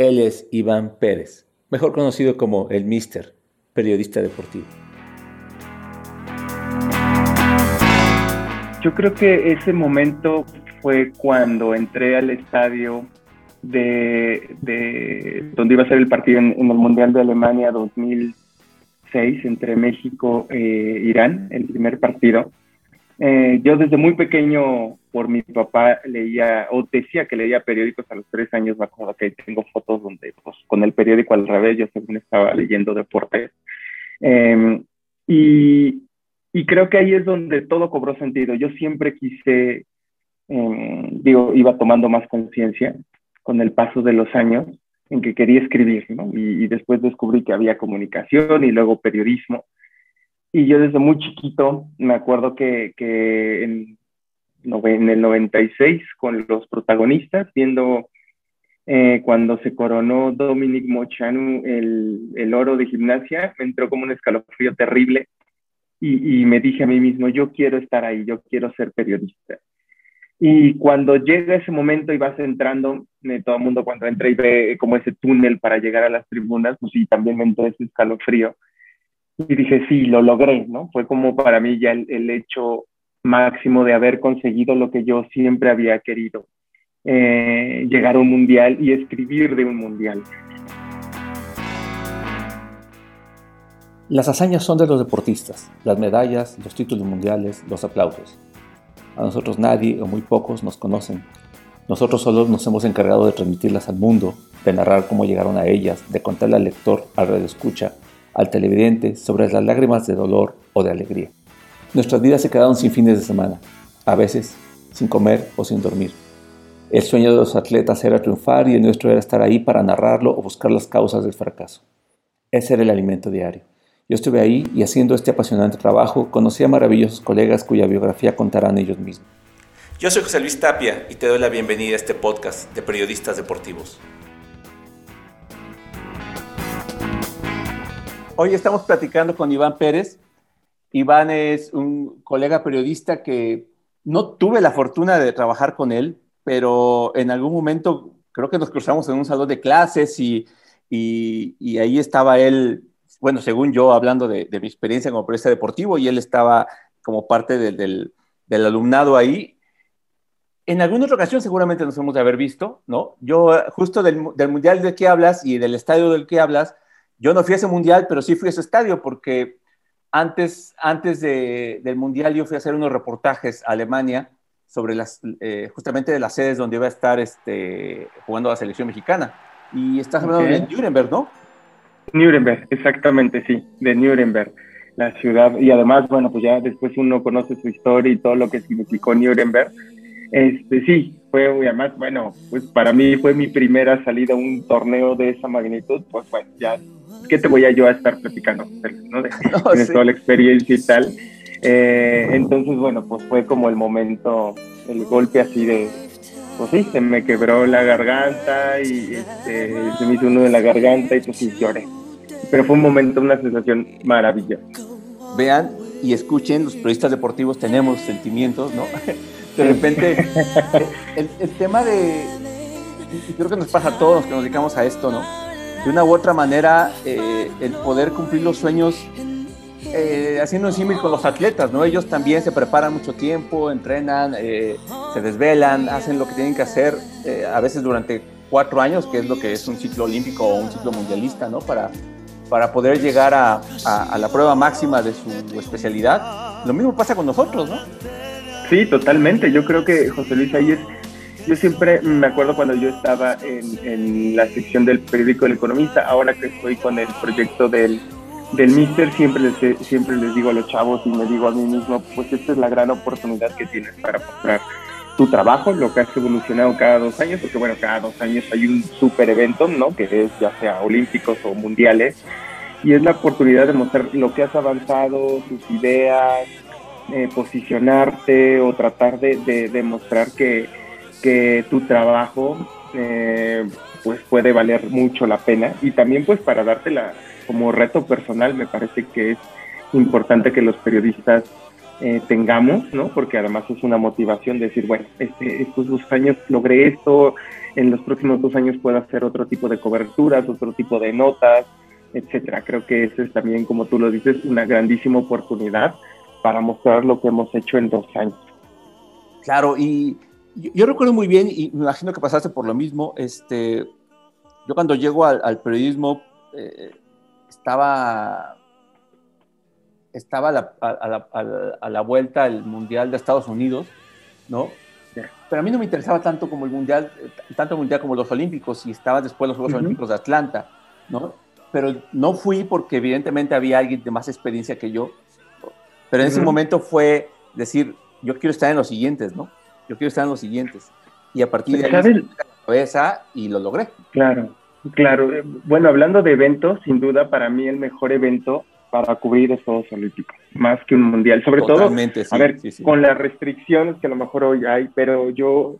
Él es Iván Pérez, mejor conocido como el Mister, periodista deportivo. Yo creo que ese momento fue cuando entré al estadio de, donde iba a ser el partido en, el Mundial de Alemania 2006 entre México e Irán, el primer partido. Eh, yo desde muy pequeño, por mi papá, leía, o decía que leía periódicos a los tres años, me acuerdo que tengo fotos donde, pues, con el periódico al revés, yo según estaba leyendo deportes. Em, y, y creo que ahí es donde todo cobró sentido. Yo siempre quise, em, digo, iba tomando más conciencia con el paso de los años en que quería escribir, ¿no? Y, después descubrí que había comunicación y luego periodismo. Y yo desde muy chiquito me acuerdo que, que en, en, el 96 con los protagonistas, viendo eh, cuando se coronó Dominic Mochanu el, el oro de gimnasia, me entró como un escalofrío terrible y, me dije a mí mismo, yo quiero estar ahí, yo quiero ser periodista. Y cuando llega ese momento y vas entrando, eh, todo el mundo cuando entra y ve como ese túnel para llegar a las tribunas, pues sí, también me entró ese escalofrío. Y dije, sí, lo logré, ¿no? Fue como para mí ya el, hecho máximo de haber conseguido lo que yo siempre había querido, eh, llegar a un mundial y escribir de un mundial. Las hazañas son de los deportistas, las medallas, los títulos mundiales, los aplausos. A nosotros nadie o muy pocos nos conocen. Nosotros solos nos hemos encargado de transmitirlas al mundo, de narrar cómo llegaron a ellas, de contarle al lector, al radioescucha, al televidente sobre las lágrimas de dolor o de alegría. Nuestras vidas se quedaron sin fines de semana, a veces sin comer o sin dormir. El sueño de los atletas era triunfar y el nuestro era estar ahí para narrarlo o buscar las causas del fracaso. Ese era el alimento diario. Yo estuve ahí y haciendo este apasionante trabajo conocí a maravillosos colegas cuya biografía contarán ellos mismos. Yo soy José Luis Tapia y te doy la bienvenida a este podcast de periodistas deportivos. Hoy estamos platicando con Iván Pérez. Iván es un colega periodista que no tuve la fortuna de trabajar con él, pero en algún momento creo que nos cruzamos en un salón de clases y, y ahí estaba él bueno, según yo, hablando de, mi experiencia como periodista deportivo, y él estaba como parte del, alumnado ahí. En alguna otra ocasión seguramente nos hemos de haber visto, ¿no? Yo, justo del, mundial del que hablas y del estadio del que hablas, yo no fui a ese mundial, pero sí fui a ese estadio porque antes, antes del mundial yo fui a hacer unos reportajes a Alemania sobre las, eh, justamente de las sedes donde iba a estar este, jugando la selección mexicana. Y estás hablando de Nuremberg, ¿no? Nuremberg, exactamente, sí, de Nuremberg, la ciudad. Y además, bueno, pues ya después uno conoce su historia y todo lo que significó Nuremberg. Este, sí, fue, además, bueno, pues para mí fue mi primera salida a un torneo de esa magnitud, pues bueno, ya, ¿qué te voy a yo a estar platicando? ¿no? De, toda la experiencia y tal. Eh, entonces, bueno, pues fue como el momento, el golpe así de, pues sí, se me quebró la garganta y este, se me hizo uno de la garganta y pues sí lloré pero fue un momento, una sensación maravillosa. Vean y escuchen, los periodistas deportivos tenemos sentimientos, ¿no? De repente, el, tema de, creo que nos pasa a todos los que nos dedicamos a esto, ¿no? De una u otra manera, eh, el poder cumplir los sueños eh, haciendo un símil con los atletas, ¿no? Ellos también se preparan mucho tiempo, entrenan, eh, se desvelan, hacen lo que tienen que hacer, a veces durante cuatro años, que es lo que es un ciclo olímpico o un ciclo mundialista, ¿no? Para, para poder llegar a, a, la prueba máxima de su especialidad. Lo mismo pasa con nosotros, ¿no? Sí, totalmente. Yo creo que José Luis ahí es yo siempre me acuerdo cuando yo estaba en, la sección del periódico El Economista, ahora que estoy con el proyecto del, del Mister, siempre les, siempre les digo a los chavos y me digo a mí mismo, pues esta es la gran oportunidad que tienes para mostrar tu trabajo, lo que has evolucionado cada dos años, porque bueno, cada dos años hay un super evento, ¿no? Que es ya sea olímpicos o mundiales, y es la oportunidad de mostrar lo que has avanzado, tus ideas, eh, posicionarte o tratar de, demostrar que, tu trabajo eh, pues puede valer mucho la pena y también pues para dártela como reto personal me parece que es importante que los periodistas eh, tengamos, ¿no? Porque además es una motivación de decir, bueno, este, estos dos años logré esto, en los próximos dos años puedo hacer otro tipo de coberturas, otro tipo de notas, etcétera. Creo que eso es también, como tú lo dices, una grandísima oportunidad para mostrar lo que hemos hecho en dos años. Claro, y yo, recuerdo muy bien, y me imagino que pasaste por lo mismo, este, yo cuando llego al, periodismo eh, estaba, estaba a la, a, la, vuelta al Mundial de Estados Unidos, ¿no? Pero a mí no me interesaba tanto como el Mundial, tanto el Mundial como los Olímpicos, y estaba después los Juegos Olímpicos de Atlanta, ¿no? Pero no fui porque evidentemente había alguien de más experiencia que yo, pero en ese momento fue decir, yo quiero estar en los siguientes, ¿no? Yo quiero estar en los siguientes. Y a partir de ahí, la cabeza y lo logré. Claro, claro. Bueno, hablando de eventos, sin duda para mí el mejor evento para cubrir los Juegos Olímpicos, más que un mundial. Sobre todo, a ver, con las restricciones que a lo mejor hoy hay, pero yo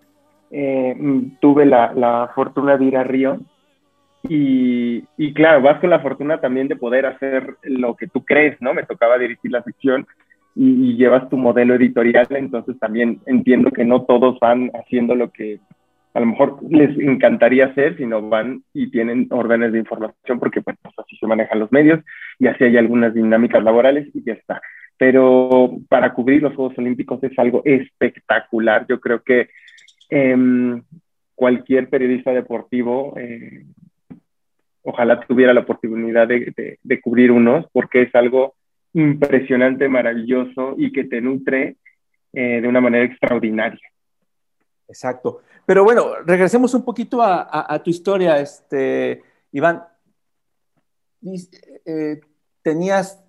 eh, tuve la, la, fortuna de ir a Río y, claro, vas con la fortuna también de poder hacer lo que tú crees, ¿no? Me tocaba dirigir la sección y, llevas tu modelo editorial, entonces también entiendo que no todos van haciendo lo que a lo mejor les encantaría hacer, sino van y tienen órdenes de información porque pues, así se manejan los medios y así hay algunas dinámicas laborales y ya está. Pero para cubrir los Juegos Olímpicos es algo espectacular. Yo creo que em, cualquier periodista deportivo eh, ojalá tuviera la oportunidad de, cubrir unos, porque es algo impresionante, maravilloso y que te nutre eh, de una manera extraordinaria. Exacto. Pero bueno, regresemos un poquito a, tu historia, este, Iván. Eh, tenías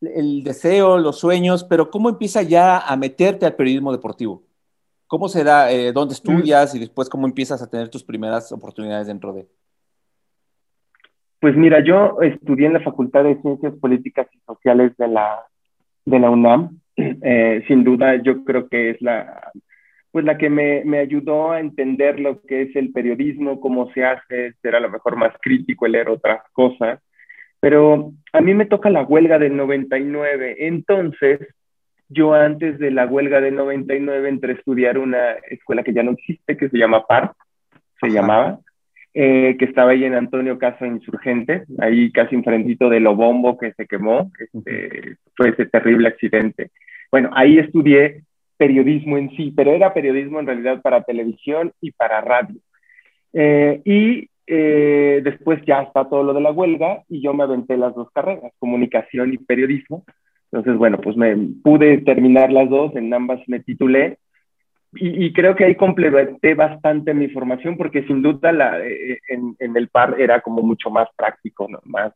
el deseo, los sueños, pero ¿cómo empieza ya a meterte al periodismo deportivo? ¿Cómo se da? Eh, ¿Dónde estudias? Y después, ¿cómo empiezas a tener tus primeras oportunidades dentro de? Pues mira, yo estudié en la Facultad de Ciencias Políticas y Sociales de la, de la UNAM. Eh, sin duda, yo creo que es la, pues la que me, me, ayudó a entender lo que es el periodismo, cómo se hace, ser a lo mejor más crítico, leer otras cosas. Pero a mí me toca la huelga del 99. Entonces, yo antes de la huelga del 99 entré a estudiar una escuela que ya no existe, que se llama PAR, se llamaba eh, que estaba ahí en Antonio Caso Insurgente, ahí casi enfrentito de Lobombo que se quemó, este, fue ese terrible accidente. Bueno, ahí estudié periodismo en sí, pero era periodismo en realidad para televisión y para radio. Eh, y eh, después ya está todo lo de la huelga y yo me aventé las dos carreras, comunicación y periodismo. Entonces, bueno, pues me pude terminar las dos, en ambas me titulé y, creo que ahí complementé bastante mi formación porque sin duda la, eh, en, en, el par era como mucho más práctico, ¿no? Más,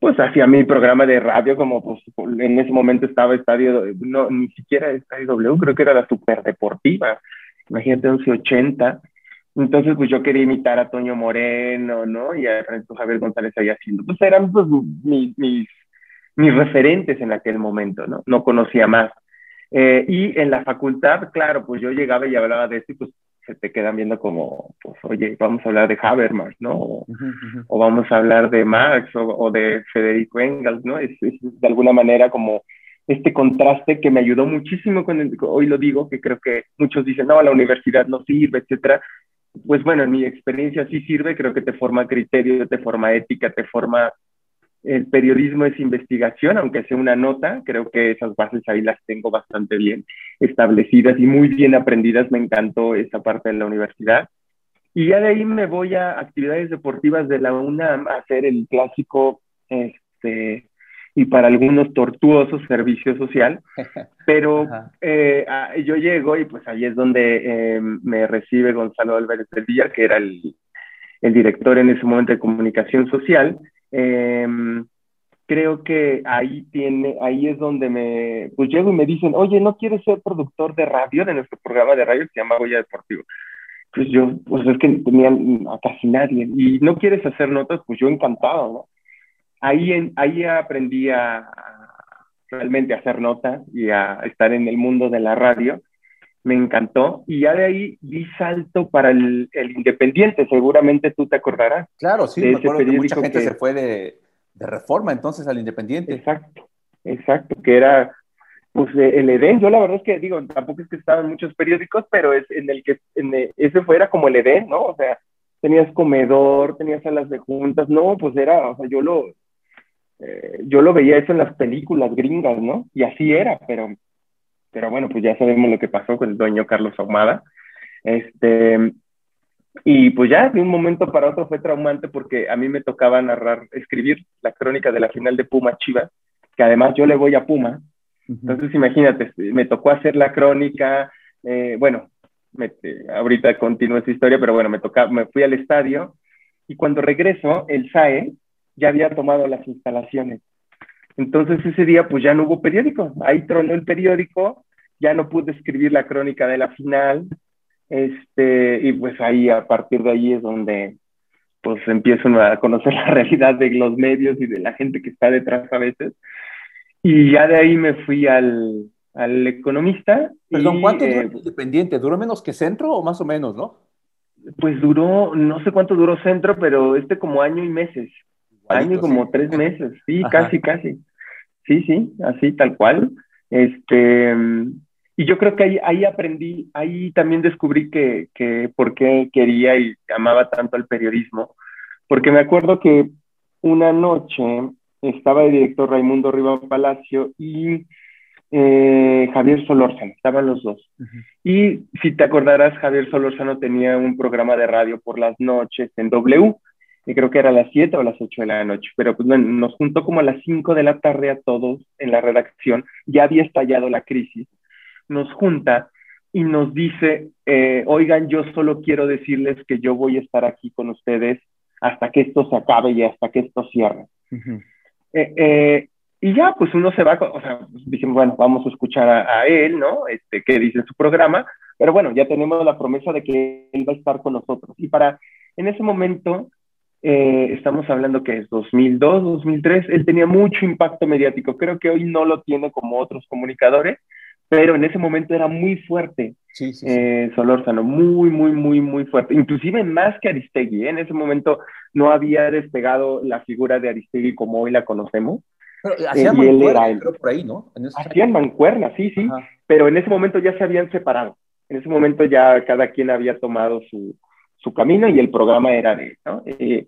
pues hacía mi programa de radio como pues en ese momento estaba Estadio, no, ni siquiera Estadio W, creo que era la super deportiva, imagínate 1180. Entonces, pues yo quería imitar a Toño Moreno, ¿no? Y a Francisco Javier González ahí haciendo. Pues eran pues, mis, mis, mis referentes en aquel momento, ¿no? No conocía más. Eh, y en la facultad, claro, pues yo llegaba y hablaba de esto y pues se te quedan viendo como, pues oye, vamos a hablar de Habermas, ¿no? O, vamos a hablar de Marx o, de Federico Engels, ¿no? Es, de alguna manera como este contraste que me ayudó muchísimo con el, hoy lo digo, que creo que muchos dicen, no, la universidad no sirve, etcétera. Pues bueno, en mi experiencia sí sirve, creo que te forma criterio, te forma ética, te forma el periodismo es investigación, aunque sea una nota, creo que esas bases ahí las tengo bastante bien establecidas y muy bien aprendidas, me encantó esa parte de la universidad. Y ya de ahí me voy a actividades deportivas de la UNAM a hacer el clásico, este, y para algunos tortuoso servicio social, pero eh, yo llego y pues ahí es donde eh, me recibe Gonzalo Álvarez del Villar, que era el, el director en ese momento de comunicación social, Em, creo que ahí tiene, ahí es donde me, pues llego y me dicen, oye, ¿no quieres ser productor de radio de nuestro programa de radio que se llama Goya Deportivo? Pues yo, pues es que tenían a casi nadie, y no quieres hacer notas, pues yo encantado, ¿no? Ahí, ahí aprendí a, realmente a hacer notas y a estar en el mundo de la radio, me encantó y ya de ahí di salto para el, Independiente, seguramente tú te acordarás. Claro, sí, me acuerdo que mucha gente se fue de, Reforma entonces al Independiente. Exacto, exacto, que era pues el Edén, yo la verdad es que digo, tampoco es que estaba en muchos periódicos, pero es en el que en ese fuera como el Edén, ¿no? O sea, tenías comedor, tenías salas de juntas, no, pues era, o sea, yo lo, eh, yo lo veía eso en las películas gringas, ¿no? Y así era, pero, pero bueno, pues ya sabemos lo que pasó con el dueño Carlos Ahumada. Este, y pues ya de un momento para otro fue traumante porque a mí me tocaba narrar, escribir la crónica de la final de Puma Chivas, que además yo le voy a Puma. Entonces imagínate, me tocó hacer la crónica, eh, bueno, ahorita continúa esa historia, pero bueno, me, toca, me fui al estadio y cuando regreso, el SAE ya había tomado las instalaciones. Entonces ese día pues ya no hubo periódico, ahí tronó el periódico, ya no pude escribir la crónica de la final, este, y pues ahí a partir de ahí es donde pues empiezo a conocer la realidad de los medios y de la gente que está detrás a veces. Y ya de ahí me fui al, al economista. Perdón, ¿cuánto duró eh, Independiente? ¿Duró menos que Centro o más o menos, no? Pues duró, no sé cuánto duró Centro, pero este como año y meses. año y como tres meses, sí, casi, casi. Sí, sí, así, tal cual. Este, y yo creo que ahí, ahí aprendí, ahí también descubrí que, que por qué quería y amaba tanto al periodismo, porque me acuerdo que una noche estaba el director Raimundo Riva Palacio y eh, Javier Solórzano, estaban los dos. Y si te acordarás, Javier Solórzano tenía un programa de radio por las noches en W, y creo que era a las 7 o a las 8 de la noche, pero pues nos juntó como a las 5 de la tarde a todos en la redacción, ya había estallado la crisis, nos junta y nos dice, eh, oigan, yo solo quiero decirles que yo voy a estar aquí con ustedes hasta que esto se acabe y hasta que esto cierre. Y ya, pues uno se va, o sea, pues, dijimos, bueno, vamos a escuchar a, él, ¿no? Este, qué dice su programa, pero bueno, ya tenemos la promesa de que él va a estar con nosotros. Y para, en ese momento, eh, estamos hablando que es 2002, 2003, él tenía mucho impacto mediático. Creo que hoy no lo tiene como otros comunicadores, pero en ese momento era muy fuerte. Sí, sí, eh, Solórzano, muy, muy, muy, muy fuerte. Inclusive más que Aristegui. ¿eh? En ese momento no había despegado la figura de Aristegui como hoy la conocemos. Pero hacían mancuerna, por ahí, ¿no? hacían mancuerna, sí, sí, pero en ese momento ya se habían separado. En ese momento ya cada quien había tomado su, su camino y el programa era de él, ¿no? Eh,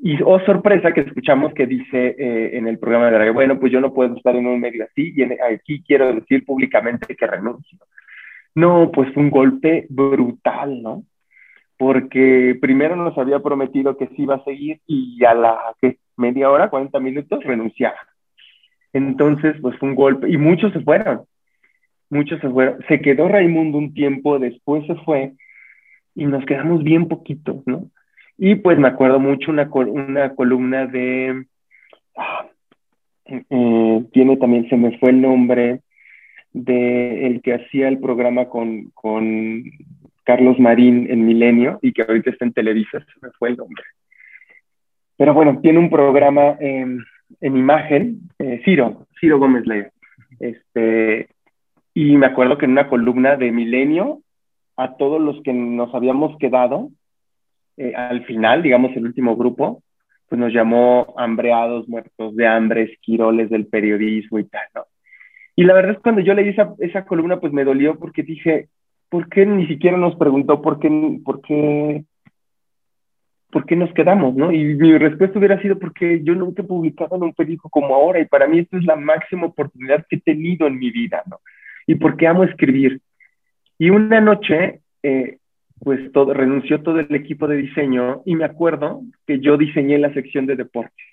y oh sorpresa que escuchamos que dice eh, en el programa de radio, bueno, pues yo no puedo estar en un medio así y aquí quiero decir públicamente que renuncio. No, pues un golpe brutal, ¿no? Porque primero nos había prometido que sí iba a seguir y a la que media hora, 40 minutos, renunciaba. Entonces, pues fue un golpe y muchos se fueron, muchos se fueron. Se quedó Raimundo un tiempo, después se fue y nos quedamos bien poquitos, ¿no? Y pues me acuerdo mucho una, una columna de, ah, eh, tiene también, se me fue el nombre, de el que hacía el programa con, con Carlos Marín en Milenio y que ahorita está en Televisa, se me fue el nombre. Pero bueno, tiene un programa en en imagen, eh, Ciro, Ciro Gómez Leiva. Este, y me acuerdo que en una columna de Milenio, a todos los que nos habíamos quedado, eh, al final, digamos, el último grupo, pues nos llamó hambreados, muertos de hambre, esquiroles del periodismo y tal, ¿no? Y la verdad es cuando yo leí esa, esa columna, pues me dolió porque dije, ¿por qué ni siquiera nos preguntó por qué, por qué ¿por qué nos quedamos? ¿no? Y mi respuesta hubiera sido porque yo nunca he publicado en un periódico como ahora y para mí esto es la máxima oportunidad que he tenido en mi vida, ¿no? Y porque amo escribir. Y una noche, eh, pues todo, renunció todo el equipo de diseño y me acuerdo que yo diseñé la sección de deportes.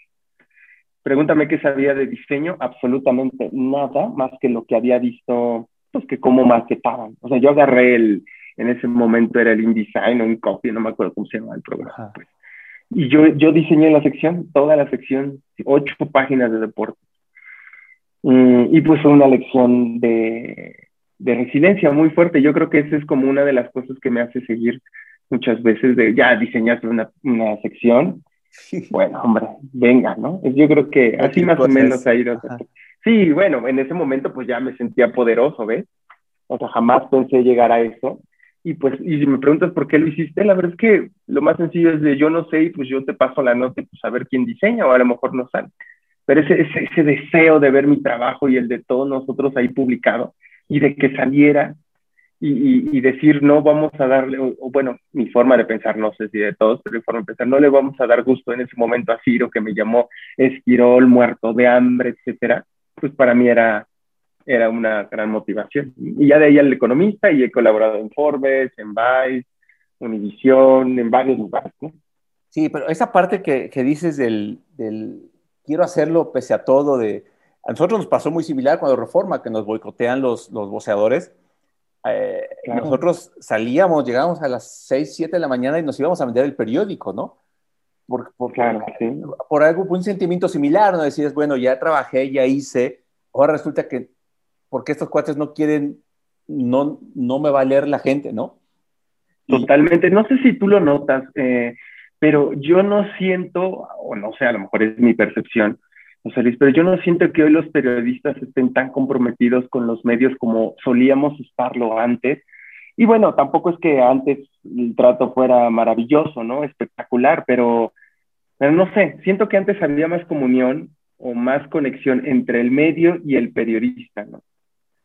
Pregúntame qué sabía de diseño, absolutamente nada más que lo que había visto, pues que cómo maquetaban. O sea, yo agarré el, en ese momento era el InDesign o un copy, no me acuerdo cómo se llama el programa. Pues. Y yo, yo diseñé la sección, toda la sección, ocho páginas de deporte. Mm, y pues fue una lección de, de resiliencia muy fuerte. Yo creo que esa es como una de las cosas que me hace seguir muchas veces de ya diseñaste una, una sección. Bueno, hombre, venga, ¿no? Yo creo que así más o menos ha ido. Sí, bueno, en ese momento pues ya me sentía poderoso, ¿ves? O sea, jamás pensé llegar a eso. Y pues, y si me preguntas por qué lo hiciste, la verdad es que lo más sencillo es de yo no sé y pues yo te paso la nota y pues a ver quién diseña o a lo mejor no sale. pero ese, ese, deseo de ver mi trabajo y el de todos nosotros ahí publicado y de que saliera y, y, decir no vamos a darle, o, bueno, mi forma de pensar, no sé si de todos, pero mi forma de pensar, no le vamos a dar gusto en ese momento a Ciro que me llamó esquirol, muerto de hambre, etcétera, pues para mí era, era una gran motivación. Y ya de ahí al economista y he colaborado en Forbes, en Vice, Univision, en varios lugares. Sí, pero esa parte que, que dices del, del, quiero hacerlo pese a todo, de, a nosotros nos pasó muy similar cuando Reforma, que nos boicotean los, los voceadores. Eh, nosotros salíamos, llegábamos a las 6, 7 de la mañana y nos íbamos a vender el periódico, ¿no? Por, por, claro, sí. por algo, un sentimiento similar, ¿no? Decías, bueno, ya trabajé, ya hice, ahora resulta que porque estos cuates no quieren, no, no me va a leer la gente, ¿no? Totalmente. No sé si tú lo notas, eh, pero yo no siento, o no sé, a lo mejor es mi percepción, José Luis, pero yo no siento que hoy los periodistas estén tan comprometidos con los medios como solíamos estarlo antes. Y bueno, tampoco es que antes el trato fuera maravilloso, ¿no? Espectacular, pero, pero no sé, siento que antes había más comunión o más conexión entre el medio y el periodista, ¿no?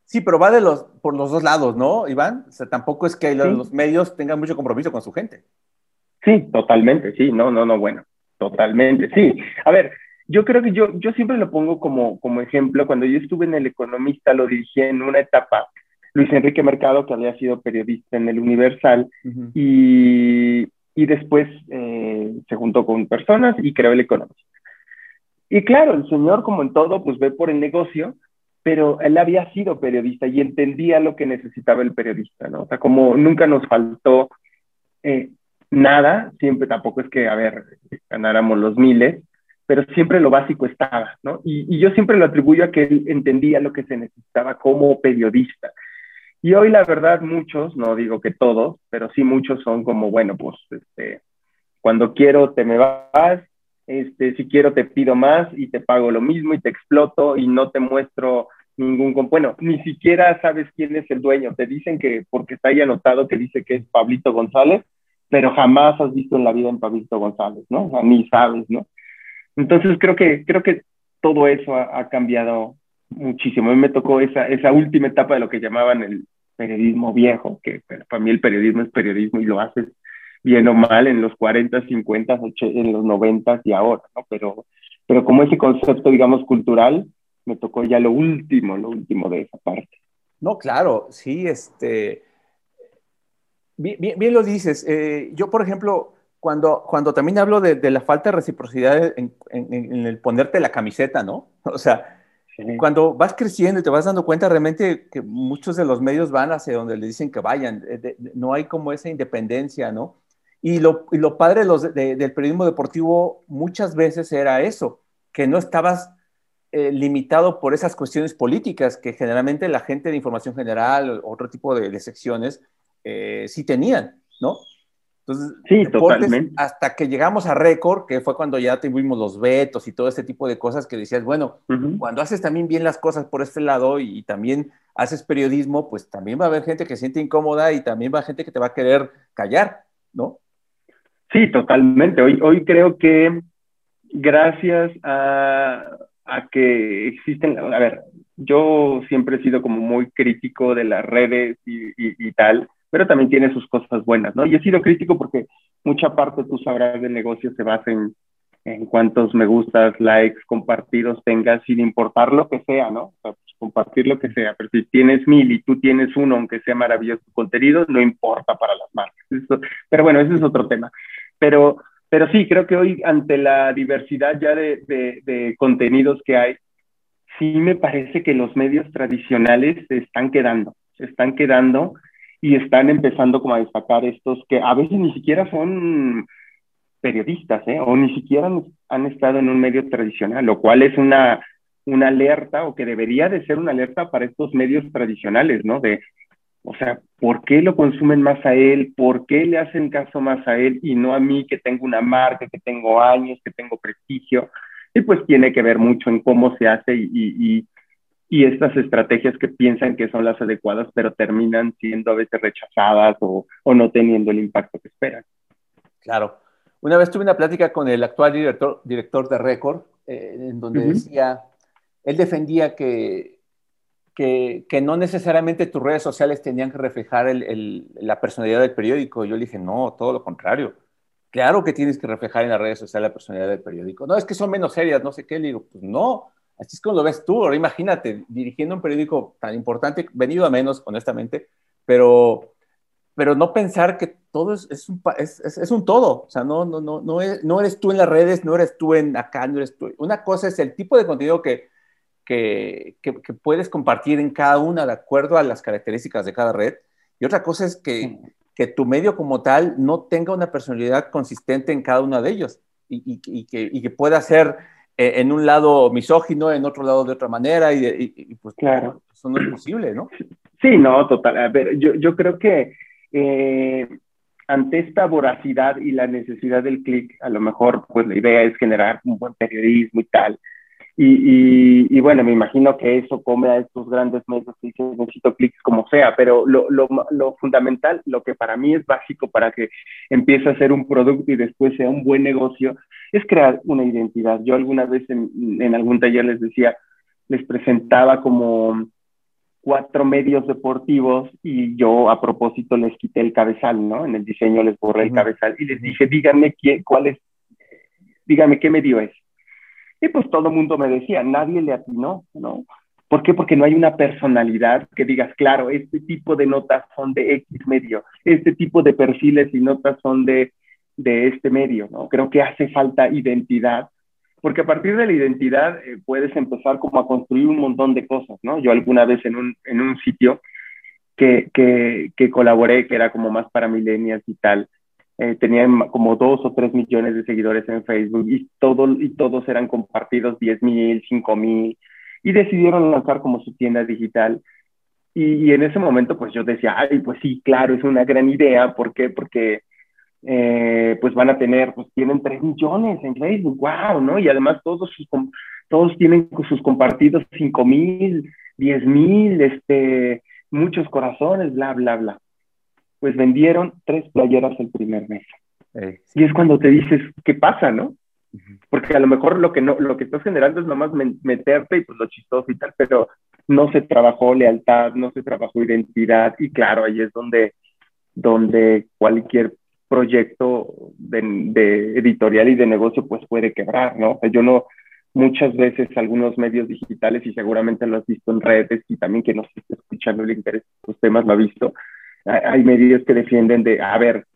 Sí, pero va de los, por los dos lados, ¿no, Iván? O sea, tampoco es que los, medios tengan mucho compromiso con su gente. Sí, totalmente, sí, no, no, no, bueno, totalmente, sí. A ver, yo creo que yo, yo siempre lo pongo como, como ejemplo, cuando yo estuve en El Economista, lo dirigí en una etapa, Luis Enrique Mercado, que había sido periodista en El Universal, y, y, después eh, se juntó con personas y creó El Economista. Y claro, el señor, como en todo, pues ve por el negocio, pero él había sido periodista y entendía lo que necesitaba el periodista, ¿no? O sea, como nunca nos faltó eh, nada, siempre tampoco es que, a ver, ganáramos los miles, pero siempre lo básico estaba, ¿no? Y, yo siempre lo atribuyo a que él entendía lo que se necesitaba como periodista. Y hoy, la verdad, muchos, no digo que todos, pero sí muchos son como, bueno, pues, este, cuando quiero te me vas, este, si quiero te pido más y te pago lo mismo y te exploto y no te muestro ningún, bueno, ni siquiera sabes quién es el dueño, te dicen que porque está ahí anotado que dice que es Pablito González, pero jamás has visto en la vida en Pablito González, ¿no? O sea, ni sabes, ¿no? Entonces creo que, creo que todo eso ha, cambiado muchísimo. A mí me tocó esa, esa última etapa de lo que llamaban el periodismo viejo, que para mí el periodismo es periodismo y lo haces bien o mal en los 40, 50, en los 90 y ahora, ¿no? Pero, pero como ese concepto, digamos, cultural, me tocó ya lo último, lo último de esa parte. No, claro, sí, este, bien, bien, lo dices. Eh, yo, por ejemplo, cuando, cuando también hablo de, de la falta de reciprocidad en, en, el ponerte la camiseta, ¿no? O sea, cuando vas creciendo y te vas dando cuenta realmente que muchos de los medios van hacia donde le dicen que vayan, eh, no hay como esa independencia, ¿no? Y lo, y lo padre de los, del periodismo deportivo muchas veces era eso, que no estabas eh, limitado por esas cuestiones políticas que generalmente la gente de información general o otro tipo de, secciones eh, sí tenían, ¿no? Entonces, sí, totalmente. hasta que llegamos a récord, que fue cuando ya tuvimos los vetos y todo ese tipo de cosas que decías, bueno, cuando haces también bien las cosas por este lado y, también haces periodismo, pues también va a haber gente que se siente incómoda y también va a haber gente que te va a querer callar, ¿no? Sí, totalmente. Hoy, hoy creo que gracias a, a que existen, a ver, yo siempre he sido como muy crítico de las redes y, y, tal, pero también tiene sus cosas buenas, ¿no? Y he sido crítico porque mucha parte, tú sabrás, del negocio se basa en, en cuántos me gustas, likes, compartidos tengas, sin importar lo que sea, ¿no? O sea, pues, compartir lo que sea, pero si tienes mil y tú tienes uno, aunque sea maravilloso tu contenido, no importa para las marcas. pero bueno, ese es otro tema. Pero, pero sí, creo que hoy ante la diversidad ya de, de, contenidos que hay, sí me parece que los medios tradicionales se están quedando, se están quedando y están empezando como a destacar estos que a veces ni siquiera son periodistas, ¿eh? o ni siquiera han, han, estado en un medio tradicional, lo cual es una, una alerta o que debería de ser una alerta para estos medios tradicionales, ¿no? De, o sea, ¿por qué lo consumen más a él? ¿Por qué le hacen caso más a él y no a mí que tengo una marca, que tengo años, que tengo prestigio? Y pues tiene que ver mucho en cómo se hace y, y, y estas estrategias que piensan que son las adecuadas, pero terminan siendo a veces rechazadas o, o no teniendo el impacto que esperan. Claro. Una vez tuve una plática con el actual director, director de Record, eh, en donde decía, él defendía que, que, que, no necesariamente tus redes sociales tenían que reflejar el, el, la personalidad del periódico. Yo le dije, no, todo lo contrario. Claro que tienes que reflejar en las redes sociales la personalidad del periódico. No, es que son menos serias, no sé qué. Le digo, pues no, así es como lo ves tú. Ahora imagínate, dirigiendo un periódico tan importante, venido a menos, honestamente, pero, pero no pensar que todo es, es, un, es, es, un, todo. O sea, no, no, no, no, eres, no eres tú en las redes, no eres tú en acá, no eres tú. Una cosa es el tipo de contenido que, que, que, que puedes compartir en cada una de acuerdo a las características de cada red. Y otra cosa es que, que tu medio como tal no tenga una personalidad consistente en cada uno de ellos y, y, que, y que, pueda ser eh, en un lado misógino, en otro lado de otra manera, y, pues claro. eso no es posible, ¿no? Sí, no, total. A ver, yo, yo creo que eh, ante esta voracidad y la necesidad del clic, a lo mejor pues la idea es generar un buen periodismo y tal, y, y, bueno, me imagino que eso come a estos grandes medios que dicen necesito clics como sea, pero lo, lo, lo, fundamental, lo que para mí es básico para que empiece a ser un producto y después sea un buen negocio, es crear una identidad. Yo alguna vez en, en algún taller les decía, les presentaba como cuatro medios deportivos y yo a propósito les quité el cabezal, ¿no? En el diseño les borré el cabezal y les dije, díganme quién, cuál es, díganme qué medio es y pues todo el mundo me decía, nadie le atinó, ¿no? ¿Por qué? Porque no hay una personalidad que digas, claro, este tipo de notas son de X medio, este tipo de perfiles y notas son de, de este medio, ¿no? Creo que hace falta identidad, porque a partir de la identidad eh, puedes empezar como a construir un montón de cosas, ¿no? Yo alguna vez en un, en un sitio que, que, que colaboré, que era como más para millennials y tal, eh, tenían como dos o tres millones de seguidores en Facebook y, todo, y todos eran compartidos 10 mil, 5 mil y decidieron lanzar como su tienda digital. Y, en ese momento pues yo decía, ay, pues sí, claro, es una gran idea. ¿Por qué? Porque eh, pues van a tener, pues tienen 3 millones en Facebook, wow, ¿no? Y además todos, sus, todos tienen sus compartidos 5 mil, 10 mil, este, muchos corazones, bla, bla, bla pues vendieron tres playeras el primer mes. Y es cuando te dices, ¿qué pasa, no? Porque a lo mejor lo que, no, lo que estás generando es nomás meterte y pues lo chistoso y tal, pero no se trabajó lealtad, no se trabajó identidad y claro, ahí es donde, donde cualquier proyecto de, de editorial y de negocio pues puede quebrar, ¿no? O sea, yo no, muchas veces algunos medios digitales y seguramente lo has visto en redes y también que nos esté escuchando le interesa estos temas lo ha visto, hay medios que defienden de, a ver,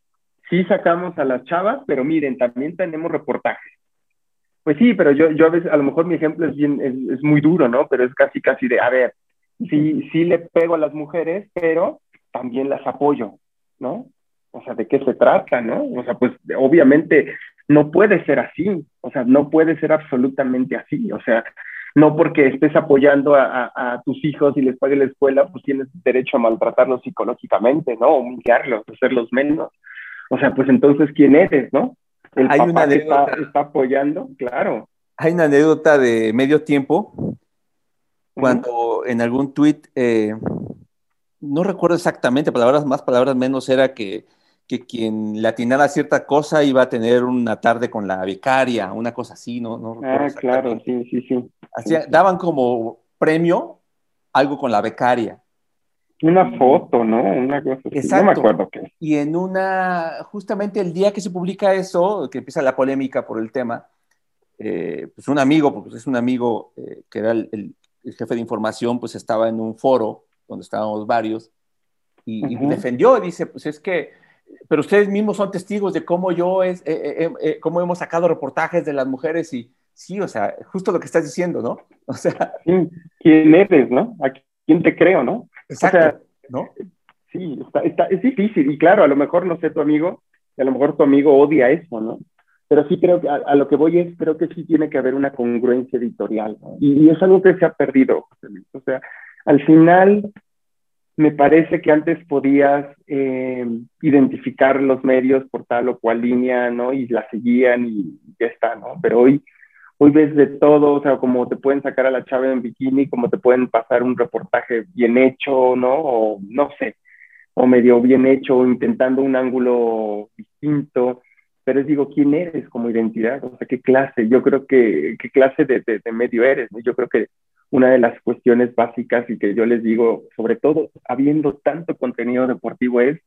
sí sacamos a las chavas, pero miren, también tenemos reportajes. Pues sí, pero yo, yo a veces, a lo mejor mi ejemplo es, bien, es, muy duro, ¿no? Pero es casi, casi de, a ver, sí, sí le pego a las mujeres, pero también las apoyo, ¿no? O sea, ¿de qué se trata, no? O sea, pues obviamente no puede ser así, o sea, no puede ser absolutamente así, o sea, no porque estés apoyando a, tus hijos y les pague la escuela, pues tienes derecho a maltratarlos psicológicamente, ¿no? Humillarlos, hacerlos menos. O sea, pues entonces, ¿quién eres, no? El Hay una anécdota, está, apoyando, claro. Hay una anécdota de medio tiempo, cuando en algún tuit, eh, no recuerdo exactamente, palabras más, palabras menos, era que que quien le atinara cierta cosa iba a tener una tarde con la becaria, una cosa así, ¿no? no ah, claro, sí, sí, sí. daban como premio algo con la becaria. Una foto, ¿no? Una cosa así. Exacto. No me acuerdo qué. Y en una, justamente el día que se publica eso, que empieza la polémica por el tema, eh, pues un amigo, porque es un amigo eh, que era el, jefe de información, pues estaba en un foro donde estábamos varios y, y defendió, dice, pues es que pero ustedes mismos son testigos de cómo yo es, eh, eh, eh, cómo hemos sacado reportajes de las mujeres y sí, o sea, justo lo que estás diciendo, ¿no? O sea, ¿quién eres, no? ¿A quién te creo, no? Exacto, ¿no? Sí, está, es difícil y claro, a lo mejor no sé tu amigo, y a lo mejor tu amigo odia eso, ¿no? Pero sí creo que a, lo que voy es, creo que sí tiene que haber una congruencia editorial, ¿no? y, y, es algo que se ha perdido, O sea, al final me parece que antes podías eh, identificar los medios por tal o cual línea, ¿no? Y la seguían y ya está, ¿no? Pero hoy, hoy ves de todo, o sea, como te pueden sacar a la chava en bikini, como te pueden pasar un reportaje bien hecho, ¿no? O no sé, o medio bien hecho, intentando un ángulo distinto. pero es digo, ¿quién eres como identidad? O sea, ¿qué clase? Yo creo que, ¿qué clase de, de, medio eres? Yo creo que una de las cuestiones básicas y que yo les digo, sobre todo habiendo tanto contenido deportivo es,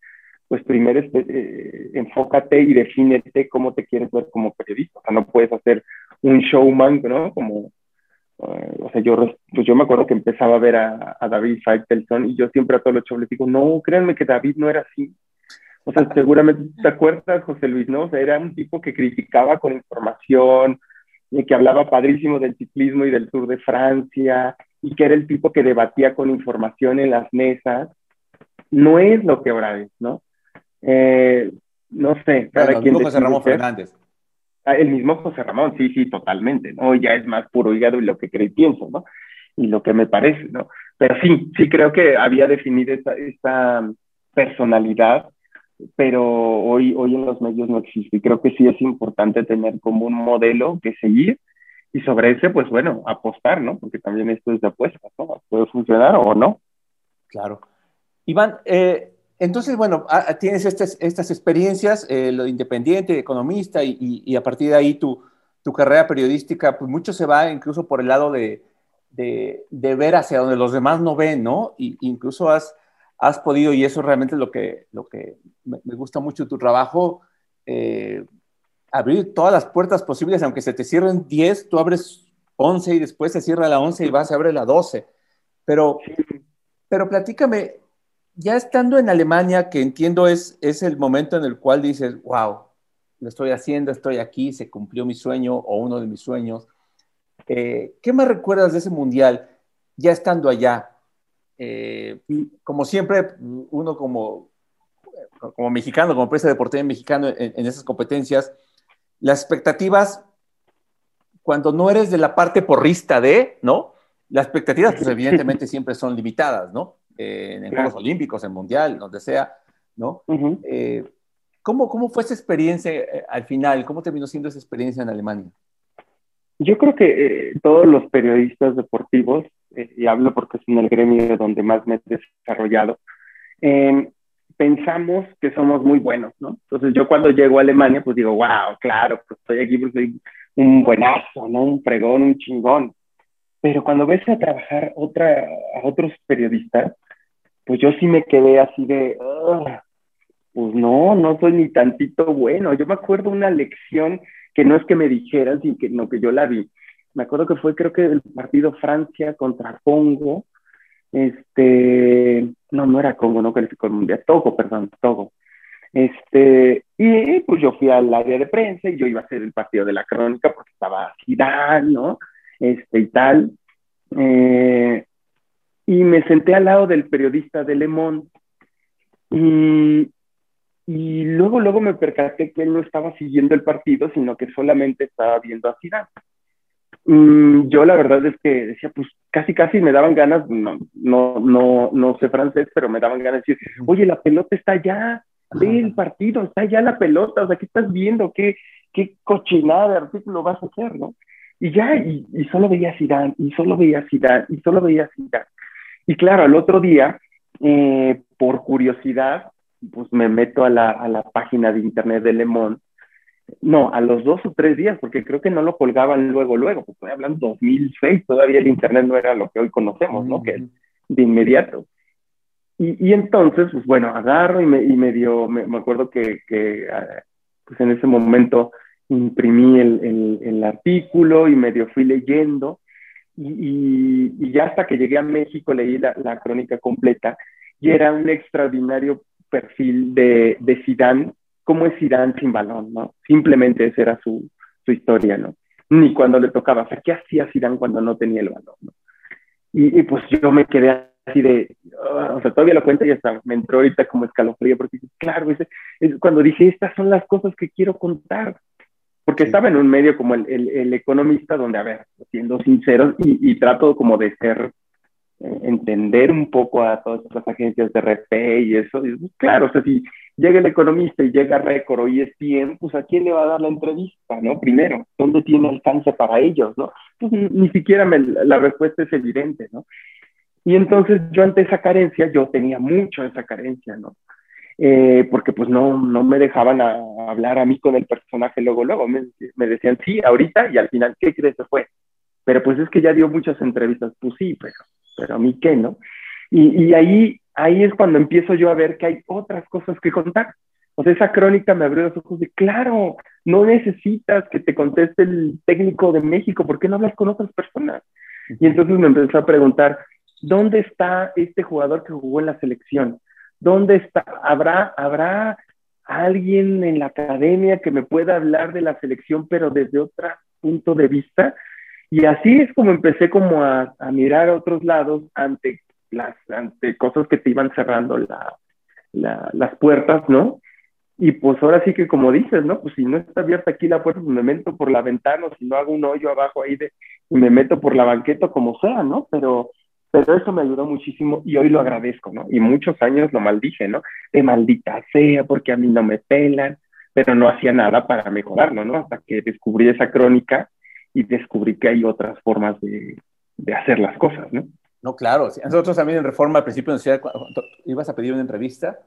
pues primero eh, enfócate y defínete cómo te quieres ver como periodista. O sea, no puedes hacer un showman, ¿no? Como, eh, o sea, yo, pues yo me acuerdo que empezaba a ver a, a David Faitelson y yo siempre a todos los chavos les digo, no, créanme que David no era así. O sea, seguramente te acuerdas, José Luis, ¿no? O sea, era un tipo que criticaba con información, y que hablaba padrísimo del ciclismo y del Tour de Francia, y que era el tipo que debatía con información en las mesas. No es lo que ahora es, ¿no? Eh, no sé. Cada el mismo José Ramón Fernández. Ah, el mismo José Ramón, sí, sí, totalmente, ¿no? Ya es más puro hígado y lo que creo y pienso, ¿no? Y lo que me parece, ¿no? Pero sí, sí creo que había definido esta, esta personalidad pero hoy, hoy en los medios no existe. Y creo que sí es importante tener como un modelo que seguir y sobre ese, pues bueno, apostar, ¿no? Porque también esto es de apuestas, ¿no? Puede funcionar o no. Claro. Iván, eh, entonces, bueno, tienes estas, estas experiencias, eh, lo de independiente, economista, y, y, a partir de ahí tu, tu, carrera periodística, pues mucho se va incluso por el lado de, de, de ver hacia donde los demás no ven, ¿no? Y, incluso has has podido, y eso realmente es lo que, lo que me, gusta mucho tu trabajo, eh, abrir todas las puertas posibles, aunque se te cierren 10, tú abres 11 y después se cierra la 11 y vas a abrir la 12. Pero, pero platícame, ya estando en Alemania, que entiendo es, es el momento en el cual dices, wow, lo estoy haciendo, estoy aquí, se cumplió mi sueño o uno de mis sueños. Eh, ¿Qué más recuerdas de ese mundial ya estando allá? Eh, como siempre, uno como, como mexicano, como empresa deportiva mexicano en, en, esas competencias, las expectativas, cuando no eres de la parte porrista de, ¿no? Las expectativas, pues evidentemente siempre son limitadas, ¿no? Eh, en, Juegos Olímpicos, en Mundial, donde sea, ¿no? Eh, ¿cómo, ¿Cómo fue esa experiencia al final? ¿Cómo terminó siendo esa experiencia en Alemania? Yo creo que todos los periodistas deportivos eh, y hablo porque es en el gremio donde más me he desarrollado, pensamos que somos muy buenos, ¿no? Entonces yo cuando llego a Alemania, pues digo, wow, claro, pues estoy aquí porque soy un buenazo, ¿no? Un fregón, un chingón. Pero cuando ves a trabajar otra, a otros periodistas, pues yo sí me quedé así de, pues no, no soy ni tantito bueno. Yo me acuerdo una lección que no es que me dijeran, sino que yo la vi me acuerdo que fue creo que el partido Francia contra Congo, este, no, no era Congo, no calificó el Mundial, Togo, perdón, Togo. Este, y pues yo fui al área de prensa y yo iba a hacer el partido de la crónica porque estaba Zidane, ¿no? Este y tal. Eh, y me senté al lado del periodista de Le Monde y, y luego, luego me percaté que él no estaba siguiendo el partido, sino que solamente estaba viendo a Zidane. Mm, yo la verdad es que decía, pues casi casi me daban ganas, no, no, no, no sé francés, pero me daban ganas de decir, oye, la pelota está allá, ve el partido, está allá la pelota, o sea, ¿qué estás viendo? ¿Qué, qué cochinada de artículo vas a hacer, no? Y ya, y, y solo veía a y solo veía a y solo veía a Y claro, al otro día, eh, por curiosidad, pues me meto a la, a la página de internet de Le Monde no, a los dos o tres días, porque creo que no lo colgaban luego, luego, porque estoy hablando 2006, todavía el Internet no era lo que hoy conocemos, ¿no? Que es de inmediato. Y, y, entonces, pues bueno, agarro y me, y me dio, me, acuerdo que, que ah, pues en ese momento imprimí el, el, el, artículo y medio fui leyendo y, y, ya hasta que llegué a México leí la, la, crónica completa y era un extraordinario perfil de, de Zidane cómo es Irán sin balón, ¿no? Simplemente esa era su, su historia, ¿no? Ni cuando le tocaba, o sea, ¿qué hacía Irán cuando no tenía el balón, ¿no? Y, pues yo me quedé así de, ah, o sea, todavía lo cuento y hasta me entró ahorita como escalofrío, porque claro, es, cuando dije, estas son las cosas que quiero contar, porque estaba en un medio como el, el, el, economista, donde, a ver, siendo sinceros, y, y trato como de ser entender un poco a todas las agencias de RP y eso. Y, pues, claro, o sea, si llega el economista y llega Record o ESPN, pues a quién le va a dar la entrevista, ¿no? Primero, ¿dónde tiene alcance para ellos, no? Pues ni siquiera me, la respuesta es evidente, ¿no? Y entonces yo ante esa carencia, yo tenía mucho esa carencia, ¿no? eh, porque pues no, no me dejaban hablar a mí con el personaje luego, luego, me, me, decían sí, ahorita, y al final, ¿qué crees? Se fue. Pero pues es que ya dio muchas entrevistas, pues sí, pero, pero a mí qué, ¿no? Y, y ahí, ahí es cuando empiezo yo a ver que hay otras cosas que contar. O sea, esa crónica me abrió los ojos de, claro, no necesitas que te conteste el técnico de México, ¿por qué no hablas con otras personas? Y entonces me empezó a preguntar, ¿dónde está este jugador que jugó en la selección? ¿Dónde está? ¿Habrá, habrá alguien en la academia que me pueda hablar de la selección, pero desde otro punto de vista? Y así es como empecé como a, a mirar a otros lados ante las ante cosas que te iban cerrando la, la, las puertas, ¿no? Y pues ahora sí que como dices, ¿no? Pues si no está abierta aquí la puerta, pues me meto por la ventana, o si no hago un hoyo abajo ahí de, me meto por la banqueta, como sea, ¿no? Pero, pero eso me ayudó muchísimo y hoy lo agradezco, ¿no? Y muchos años lo maldije, ¿no? De maldita sea, porque a mí no me pelan, pero no hacía nada para mejorarlo, ¿no? Hasta que descubrí esa crónica y descubrí que hay otras formas de, de hacer las cosas, ¿no? No, claro. Nosotros también en Reforma al principio nos decía, ibas a pedir una entrevista,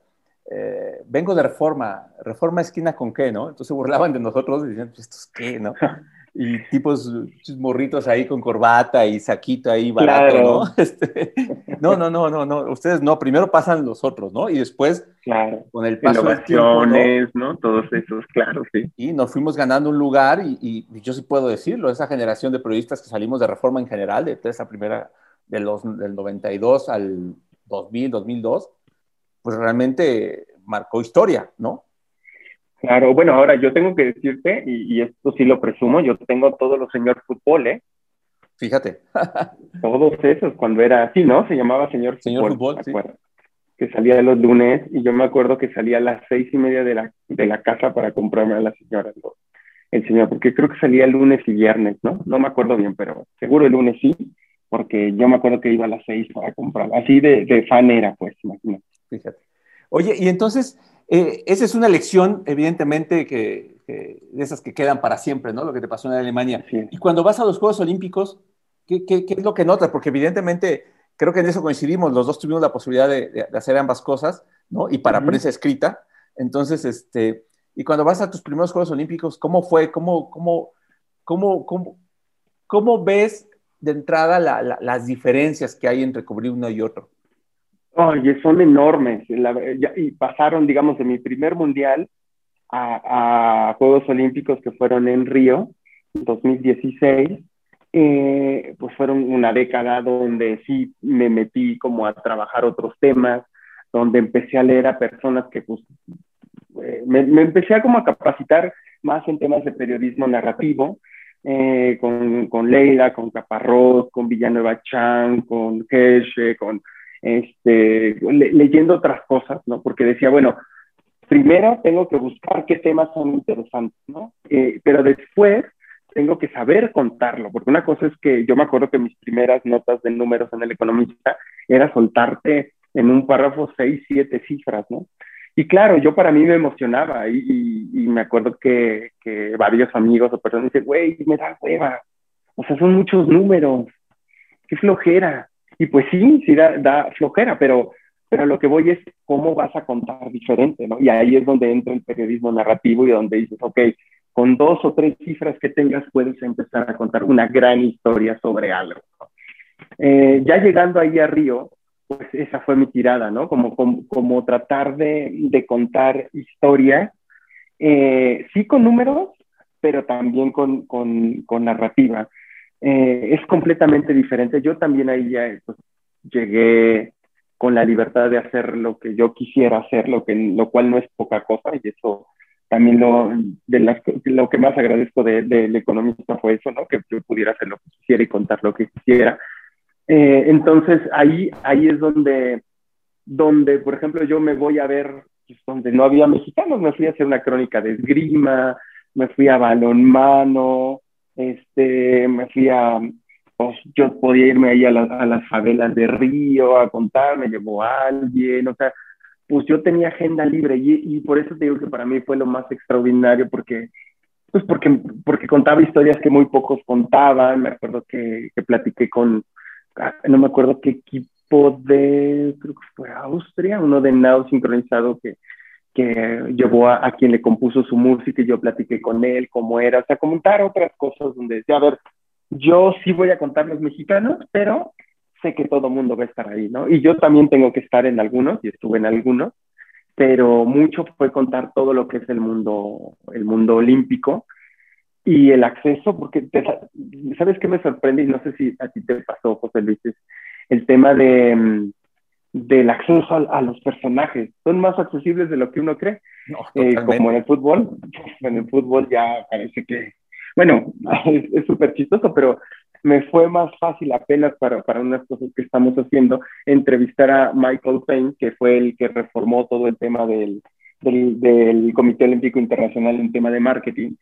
eh, vengo de Reforma, Reforma esquina con qué, ¿no? Entonces burlaban de nosotros y decían, pues, ¿estos qué, no? y tipos morritos ahí con corbata y saquito ahí barato, ¿no? Este, no, no, no, no, no, ustedes no, primero pasan los otros, ¿no? Y después, claro. con el paso del tiempo, ¿no? Todos esos, claro, sí. Y nos fuimos ganando un lugar y, y, yo sí puedo decirlo, esa generación de periodistas que salimos de Reforma en general, de esa primera, de los, del 92 al 2000, 2002, pues realmente marcó historia, ¿no? Claro, bueno, ahora yo tengo que decirte, y, esto sí lo presumo, yo tengo todos los señor fútbol, ¿eh? Fíjate. todos esos, cuando era así, ¿no? Se llamaba señor, señor fútbol. sí. Que salía los lunes, y yo me acuerdo que salía a las seis y media de la, de la casa para comprarme a la señora, el señor, porque creo que salía el lunes y viernes, ¿no? No me acuerdo bien, pero seguro el lunes sí, porque yo me acuerdo que iba a las seis para comprar, así de, de fan era, pues, imagínate. Fíjate. Oye, y entonces, eh, esa es una lección, evidentemente, que, de esas que quedan para siempre, ¿no? Lo que te pasó en Alemania. Y cuando vas a los Juegos Olímpicos, ¿qué, qué, es lo que notas? Porque evidentemente, creo que en eso coincidimos, los dos tuvimos la posibilidad de, hacer ambas cosas, ¿no? Y para prensa escrita. Entonces, este, y cuando vas a tus primeros Juegos Olímpicos, ¿cómo fue? ¿Cómo, cómo, cómo, cómo, cómo ves de entrada las diferencias que hay entre cubrir uno y otro? Oye, son enormes. y pasaron, digamos, de mi primer mundial a, Juegos Olímpicos que fueron en Río, en 2016. Eh, pues fueron una década donde sí me metí como a trabajar otros temas, donde empecé a leer a personas que pues, eh, me, empecé a como a capacitar más en temas de periodismo narrativo, eh, con, con Leila, con Caparrós, con Villanueva Chan, con Geshe, con este, leyendo otras cosas, ¿no? Porque decía, bueno, primero tengo que buscar qué temas son interesantes, ¿no? Eh, pero después tengo que saber contarlo, porque una cosa es que yo me acuerdo que mis primeras notas de números en el economista era soltarte en un párrafo seis, siete cifras, ¿no? Y claro, yo para mí me emocionaba y, y, me acuerdo que, que, varios amigos o personas dicen, güey, me da hueva, o sea, son muchos números, qué flojera. Y pues sí, sí da, flojera, pero, pero lo que voy es cómo vas a contar diferente, ¿no? Y ahí es donde entra el periodismo narrativo y donde dices, ok, con dos o tres cifras que tengas puedes empezar a contar una gran historia sobre algo. Eh, ya llegando ahí a Río, pues esa fue mi tirada, ¿no? Como, como, tratar de, de, contar historias, eh, sí con números, pero también con, con, con narrativa. Eh, es completamente diferente. Yo también ahí ya pues, llegué con la libertad de hacer lo que yo quisiera hacer, lo, que, lo cual no es poca cosa, y eso también lo, de lo que más agradezco del de, economista fue eso, ¿no? que yo pudiera hacer lo que quisiera y contar lo que quisiera. Eh, entonces ahí, ahí es donde, donde, por ejemplo, yo me voy a ver, pues, donde no había mexicanos, me fui a hacer una crónica de esgrima, me fui a balonmano, este, me fui a, pues yo podía irme ahí a, a las favelas de Río a contar, me llevó alguien, o sea, pues yo tenía agenda libre y, y, por eso te digo que para mí fue lo más extraordinario porque pues porque, porque contaba historias que muy pocos contaban, me acuerdo que, que platiqué con, no me acuerdo qué equipo de, creo que fue Austria, uno de nado sincronizado que, que llevó a, quien le compuso su música y yo platiqué con él, cómo era, o sea, comentar otras cosas donde decía, a ver, yo sí voy a contar los mexicanos, pero sé que todo mundo va a estar ahí, ¿no? Y yo también tengo que estar en algunos, y estuve en algunos, pero mucho fue contar todo lo que es el mundo, el mundo olímpico y el acceso, porque ¿sabes qué me sorprende? Y no sé si a ti te pasó, José Luis, el tema de, mm, del acceso a, los personajes. Son más accesibles de lo que uno cree. Eh, como en el fútbol, en el fútbol ya parece que, bueno, es súper chistoso, pero me fue más fácil apenas para, para unas cosas que estamos haciendo, entrevistar a Michael Payne, que fue el que reformó todo el tema del, del, del Comité Olímpico Internacional en tema de marketing,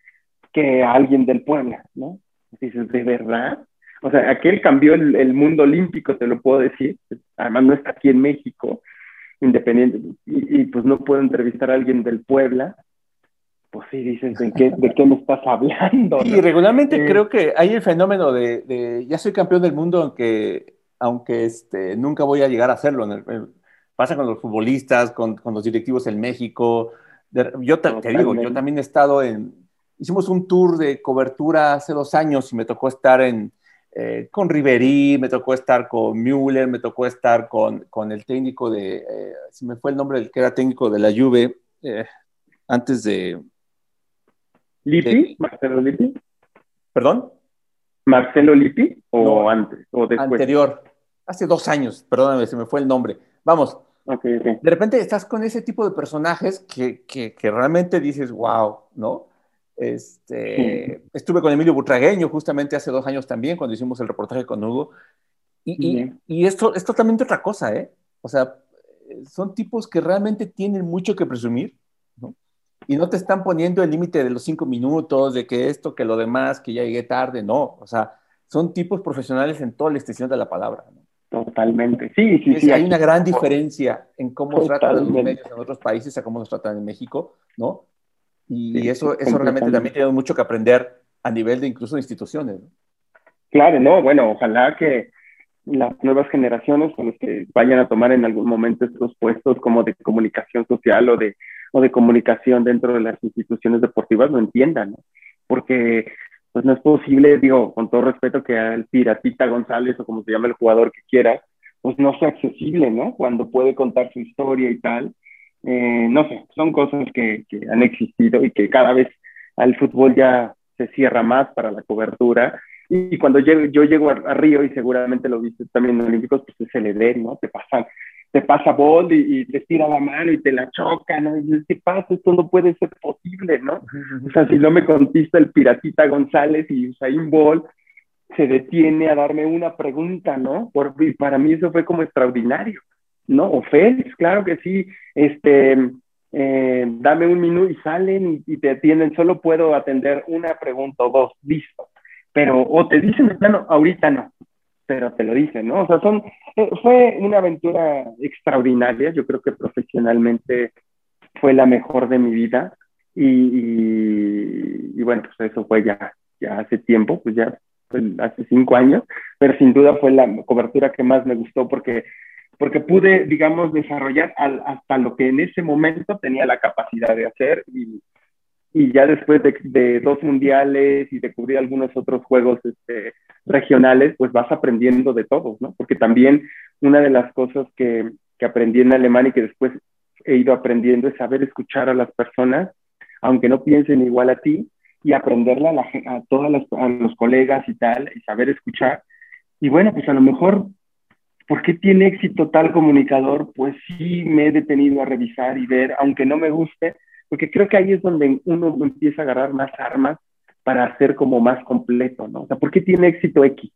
que a alguien del Puebla, ¿no? Dices, ¿de verdad? O sea, aquel cambió el, el, mundo olímpico, te lo puedo decir. Además, no está aquí en México, independiente. Y, y, pues no puedo entrevistar a alguien del Puebla pues sí, dices, ¿de qué, de qué me estás hablando? Y regularmente creo que hay el fenómeno de, ya soy campeón del mundo, aunque, aunque este, nunca voy a llegar a hacerlo. pasa con los futbolistas, con, con los directivos en México. yo te, digo, yo también he estado en, hicimos un tour de cobertura hace dos años y me tocó estar en, eh, con Riverí, me tocó estar con Müller, me tocó estar con, con el técnico de, eh, si me fue el nombre del que era técnico de la Juve, eh, antes de, ¿Lipi? ¿Marcelo Lipi? ¿Perdón? ¿Marcelo Lipi o antes o después? Anterior, hace dos años, perdóname, se me fue el nombre. Vamos, de repente estás con ese tipo de personajes que, que, que realmente dices, wow, ¿no? Este, Estuve con Emilio Butragueño justamente hace dos años también, cuando hicimos el reportaje con Hugo. Y, y, y, esto es totalmente otra cosa, ¿eh? O sea, son tipos que realmente tienen mucho que presumir y no te están poniendo el límite de los cinco minutos, de que esto, que lo demás, que ya llegué tarde, no, o sea, son tipos profesionales en toda la extensión de la palabra. Totalmente, sí, sí, sí. Hay una gran diferencia en cómo tratan los medios en otros países a cómo nos tratan en México, ¿no? Y eso, eso realmente también tiene mucho que aprender a nivel de incluso de instituciones. Claro, no, bueno, ojalá que las nuevas generaciones con los que vayan a tomar en algún momento estos puestos como de comunicación social o de o de comunicación dentro de las instituciones deportivas lo entiendan, ¿no? Porque pues no es posible, digo, con todo respeto, que al Piratita González o como se llama el jugador que quiera, pues no sea accesible, ¿no? Cuando puede contar su historia y tal. Eh, no sé, son cosas que, que han existido y que cada vez al fútbol ya se cierra más para la cobertura. Y cuando yo, yo llego a, a, Río, y seguramente lo viste también en Olímpicos, pues es el Edén, ¿no? Te pasan te pasa Bolt y, te tira la mano y te la choca, ¿no? Y dices, ¿qué pasa? Esto no puede ser posible, ¿no? O sea, si no me contesta el piratita González y Usain Bolt, se detiene a darme una pregunta, ¿no? Por, y para mí eso fue como extraordinario, ¿no? O Félix, claro que sí, este, eh, dame un minuto y salen y, te atienden, solo puedo atender una pregunta o dos, listo. Pero, o te dicen de plano, ahorita no, pero te lo dicen, ¿no? O sea, son, eh, fue una aventura extraordinaria, yo creo que profesionalmente fue la mejor de mi vida y, y, bueno, pues eso fue ya, ya hace tiempo, pues ya pues hace cinco años, pero sin duda fue la cobertura que más me gustó porque, porque pude, digamos, desarrollar al, hasta lo que en ese momento tenía la capacidad de hacer y, y ya después de, de, dos mundiales y de cubrir algunos otros juegos este, regionales, pues vas aprendiendo de todos, ¿no? Porque también una de las cosas que, que aprendí en Alemania y que después he ido aprendiendo es saber escuchar a las personas, aunque no piensen igual a ti, y aprenderla a, a todos los colegas y tal, y saber escuchar. Y bueno, pues a lo mejor, ¿por qué tiene éxito tal comunicador? Pues sí me he detenido a revisar y ver, aunque no me guste, porque creo que ahí es donde uno empieza a agarrar más armas para ser como más completo, ¿no? O sea, ¿por qué tiene éxito X?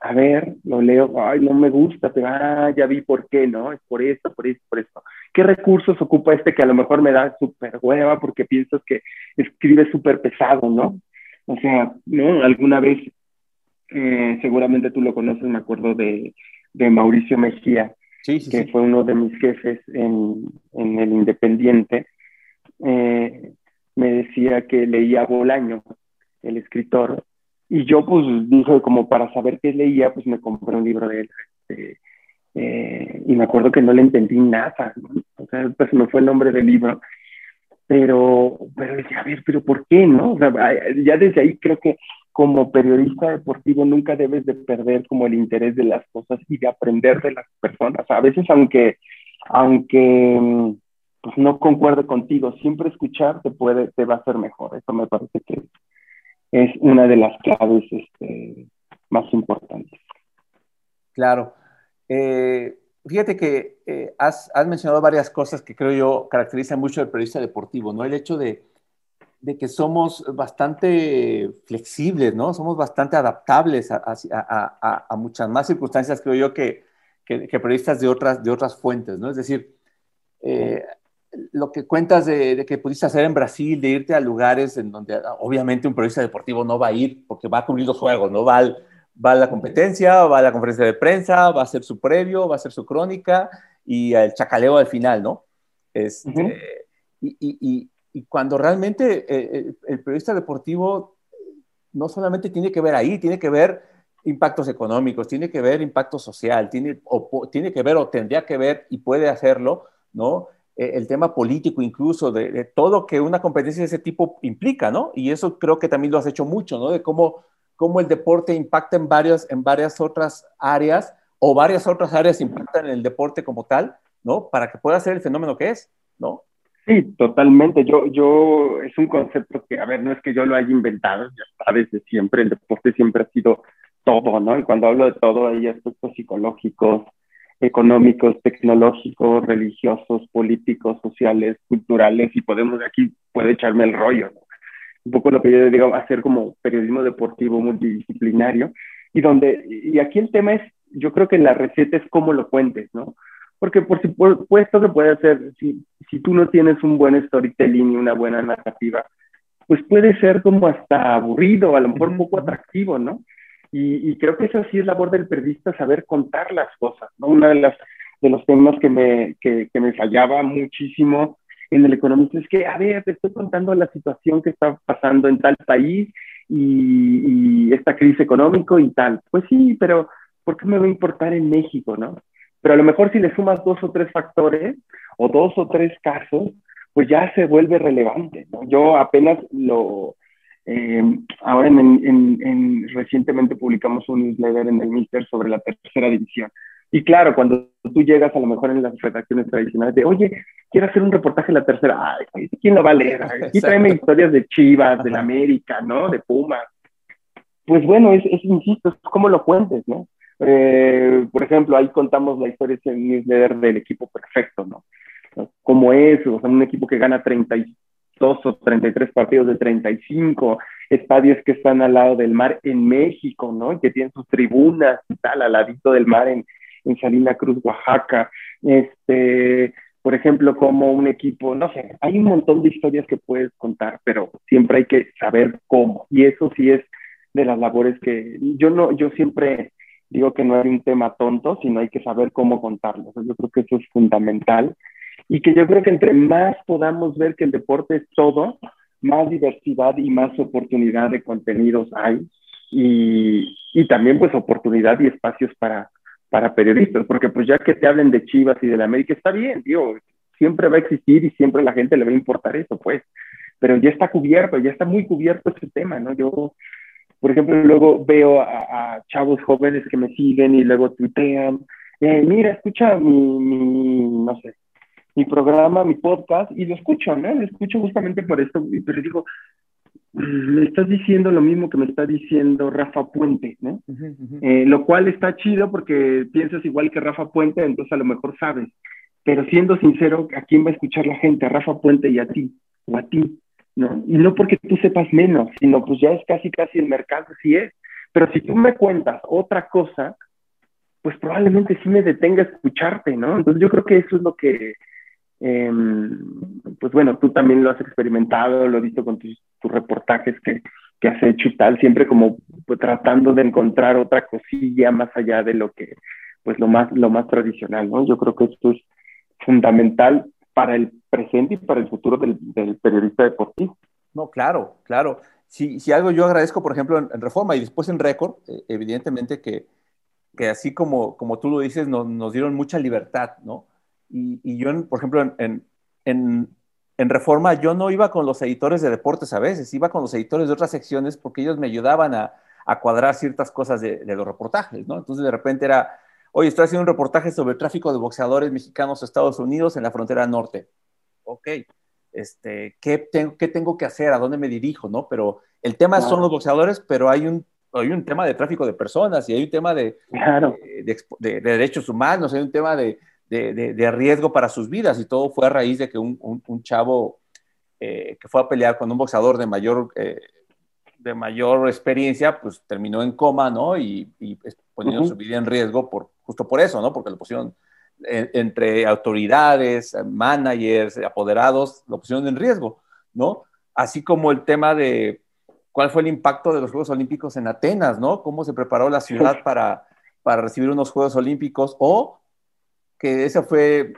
A ver, lo leo, ay, no me gusta, pero ah, ya vi por qué, ¿no? Es por esto, por esto, por esto. ¿Qué recursos ocupa este que a lo mejor me da súper hueva porque piensas que escribe súper pesado, ¿no? O sea, ¿no? Alguna vez, eh, seguramente tú lo conoces, me acuerdo de, de Mauricio Mejía, sí, sí, que sí. fue uno de mis jefes en, en el Independiente, eh, me decía que leía Bolaño, el escritor, y yo pues dije como para saber qué leía, pues me compré un libro de él. Este, eh, y me acuerdo que no le entendí nada, o sea, pues me fue el nombre del libro. pero, pero decía, a ver, pero ¿por qué no? O sea, ya desde ahí creo que como periodista deportivo nunca debes de perder como el interés de las cosas y de aprender de las personas. A veces aunque, aunque pues no concuerde contigo, siempre escuchar te puede, te va a hacer mejor. Eso me parece que es una de las claves este, más importantes. Claro. Eh, fíjate que eh, has, has, mencionado varias cosas que creo yo caracterizan mucho al periodista deportivo, ¿no? El hecho de, de que somos bastante flexibles, ¿no? Somos bastante adaptables a, a, a muchas más circunstancias, creo yo, que, que, que, periodistas de otras, de otras fuentes, ¿no? Es decir, eh, lo que cuentas de, de, que pudiste hacer en Brasil, de irte a lugares en donde obviamente un periodista deportivo no va a ir porque va a cubrir los juegos, no va al, va a la competencia, va a la conferencia de prensa, va a hacer su previo, va a hacer su crónica y el chacaleo al final, ¿no? Este, y, y, y, cuando realmente eh, el, periodista deportivo no solamente tiene que ver ahí, tiene que ver impactos económicos, tiene que ver impacto social, tiene, tiene que ver o tendría que ver y puede hacerlo, ¿no? Eh, el tema político incluso, de, de, todo que una competencia de ese tipo implica, ¿no? Y eso creo que también lo has hecho mucho, ¿no? De cómo cómo el deporte impacta en, varios, en varias otras áreas o varias otras áreas impactan en el deporte como tal, ¿no? Para que pueda ser el fenómeno que es, ¿no? Sí, totalmente. Yo, yo, es un concepto que, a ver, no es que yo lo haya inventado, ya sabes, de siempre, el deporte siempre ha sido todo, ¿no? Y cuando hablo de todo, hay aspectos psicológicos, económicos, tecnológicos, religiosos, políticos, sociales, culturales, y podemos, aquí puede echarme el rollo, ¿no? un poco lo que yo digo, hacer como periodismo deportivo multidisciplinario, y donde, y aquí el tema es, yo creo que la receta es cómo lo cuentes, ¿no? Porque por supuesto que puede ser, si, si tú no tienes un buen storytelling y una buena narrativa, pues puede ser como hasta aburrido, a lo mejor poco atractivo, ¿no? Y, y, creo que eso sí es labor del periodista, saber contar las cosas, ¿no? Una de las de los temas que me, que, que me fallaba muchísimo en el economista es que, a ver, te estoy contando la situación que está pasando en tal país y, y esta crisis económica y tal. Pues sí, pero ¿por qué me va a importar en México, no? Pero a lo mejor si le sumas dos o tres factores o dos o tres casos, pues ya se vuelve relevante. ¿no? Yo apenas lo, eh, ahora en, en, en, recientemente publicamos un newsletter en el Mister sobre la tercera división. Y claro, cuando tú llegas a lo mejor en las redacciones tradicionales de, oye, quiero hacer un reportaje de la tercera, ay, ¿quién lo va a leer? Aquí tráeme historias de Chivas, de la América, ¿no? De Pumas. Pues bueno, es, es insisto, es como lo cuentes, ¿no? Eh, por ejemplo, ahí contamos la historia en newsletter del equipo perfecto, ¿no? Como es, o sea, un equipo que gana 32 o 33 partidos de 35, estadios que están al lado del mar en México, ¿no? Que tienen sus tribunas y tal, al ladito del mar en, en Salina Cruz, Oaxaca, este, por ejemplo, como un equipo, no sé, hay un montón de historias que puedes contar, pero siempre hay que saber cómo. Y eso sí es de las labores que yo no, yo siempre digo que no hay un tema tonto, sino hay que saber cómo contarlo. Yo creo que eso es fundamental y que yo creo que entre más podamos ver que el deporte es todo, más diversidad y más oportunidad de contenidos hay y, y también pues oportunidad y espacios para, para periodistas, porque pues ya que te hablen de Chivas y de la América, está bien, digo, siempre va a existir y siempre la gente le va a importar eso, pues, pero ya está cubierto, ya está muy cubierto ese tema, ¿no? Yo, por ejemplo, luego veo a, chavos jóvenes que me siguen y luego tuitean, eh, mira, escucha mi, mi, no sé, mi programa, mi podcast, y lo escucho, ¿no? Lo escucho justamente por esto, pero digo, me estás diciendo lo mismo que me está diciendo Rafa Puente, ¿no? Eh, lo cual está chido porque piensas igual que Rafa Puente, entonces a lo mejor sabes. Pero siendo sincero, ¿a quién va a escuchar la gente? A Rafa Puente y a ti, o a ti, ¿no? Y no porque tú sepas menos, sino pues ya es casi, casi el mercado, sí es. Pero si tú me cuentas otra cosa, pues probablemente sí me detenga a escucharte, ¿no? Entonces yo creo que eso es lo que, eh, pues bueno, tú también lo has experimentado, lo he visto con tus, tus reportajes que, que, has hecho y tal, siempre como pues, tratando de encontrar otra cosilla más allá de lo que, pues lo más, lo más tradicional, ¿no? Yo creo que esto es fundamental para el presente y para el futuro del, periodista deportivo. No, claro, claro. Si, algo yo agradezco, por ejemplo, en, Reforma y después en Récord, eh, evidentemente que, que así como, como tú lo dices, nos, dieron mucha libertad, ¿no? Y, yo, por ejemplo, en, en, en Reforma yo no iba con los editores de deportes a veces, iba con los editores de otras secciones porque ellos me ayudaban a, cuadrar ciertas cosas de, los reportajes, ¿no? Entonces de repente era, oye, estoy haciendo un reportaje sobre el tráfico de boxeadores mexicanos a Estados Unidos en la frontera norte. Ok, este, ¿qué, tengo, ¿qué tengo que hacer? ¿A dónde me dirijo? ¿no? Pero el tema son los boxeadores, pero hay un, hay un tema de tráfico de personas y hay un tema de, de, derechos humanos, hay un tema de, de, riesgo para sus vidas y todo fue a raíz de que un, un, chavo eh, que fue a pelear con un boxeador de mayor, eh, de mayor experiencia, pues terminó en coma, ¿no? Y, y poniendo su vida en riesgo por, justo por eso, ¿no? Porque lo pusieron entre autoridades, managers, apoderados, lo pusieron en riesgo, ¿no? Así como el tema de cuál fue el impacto de los Juegos Olímpicos en Atenas, ¿no? Cómo se preparó la ciudad para, para recibir unos Juegos Olímpicos o que ese fue,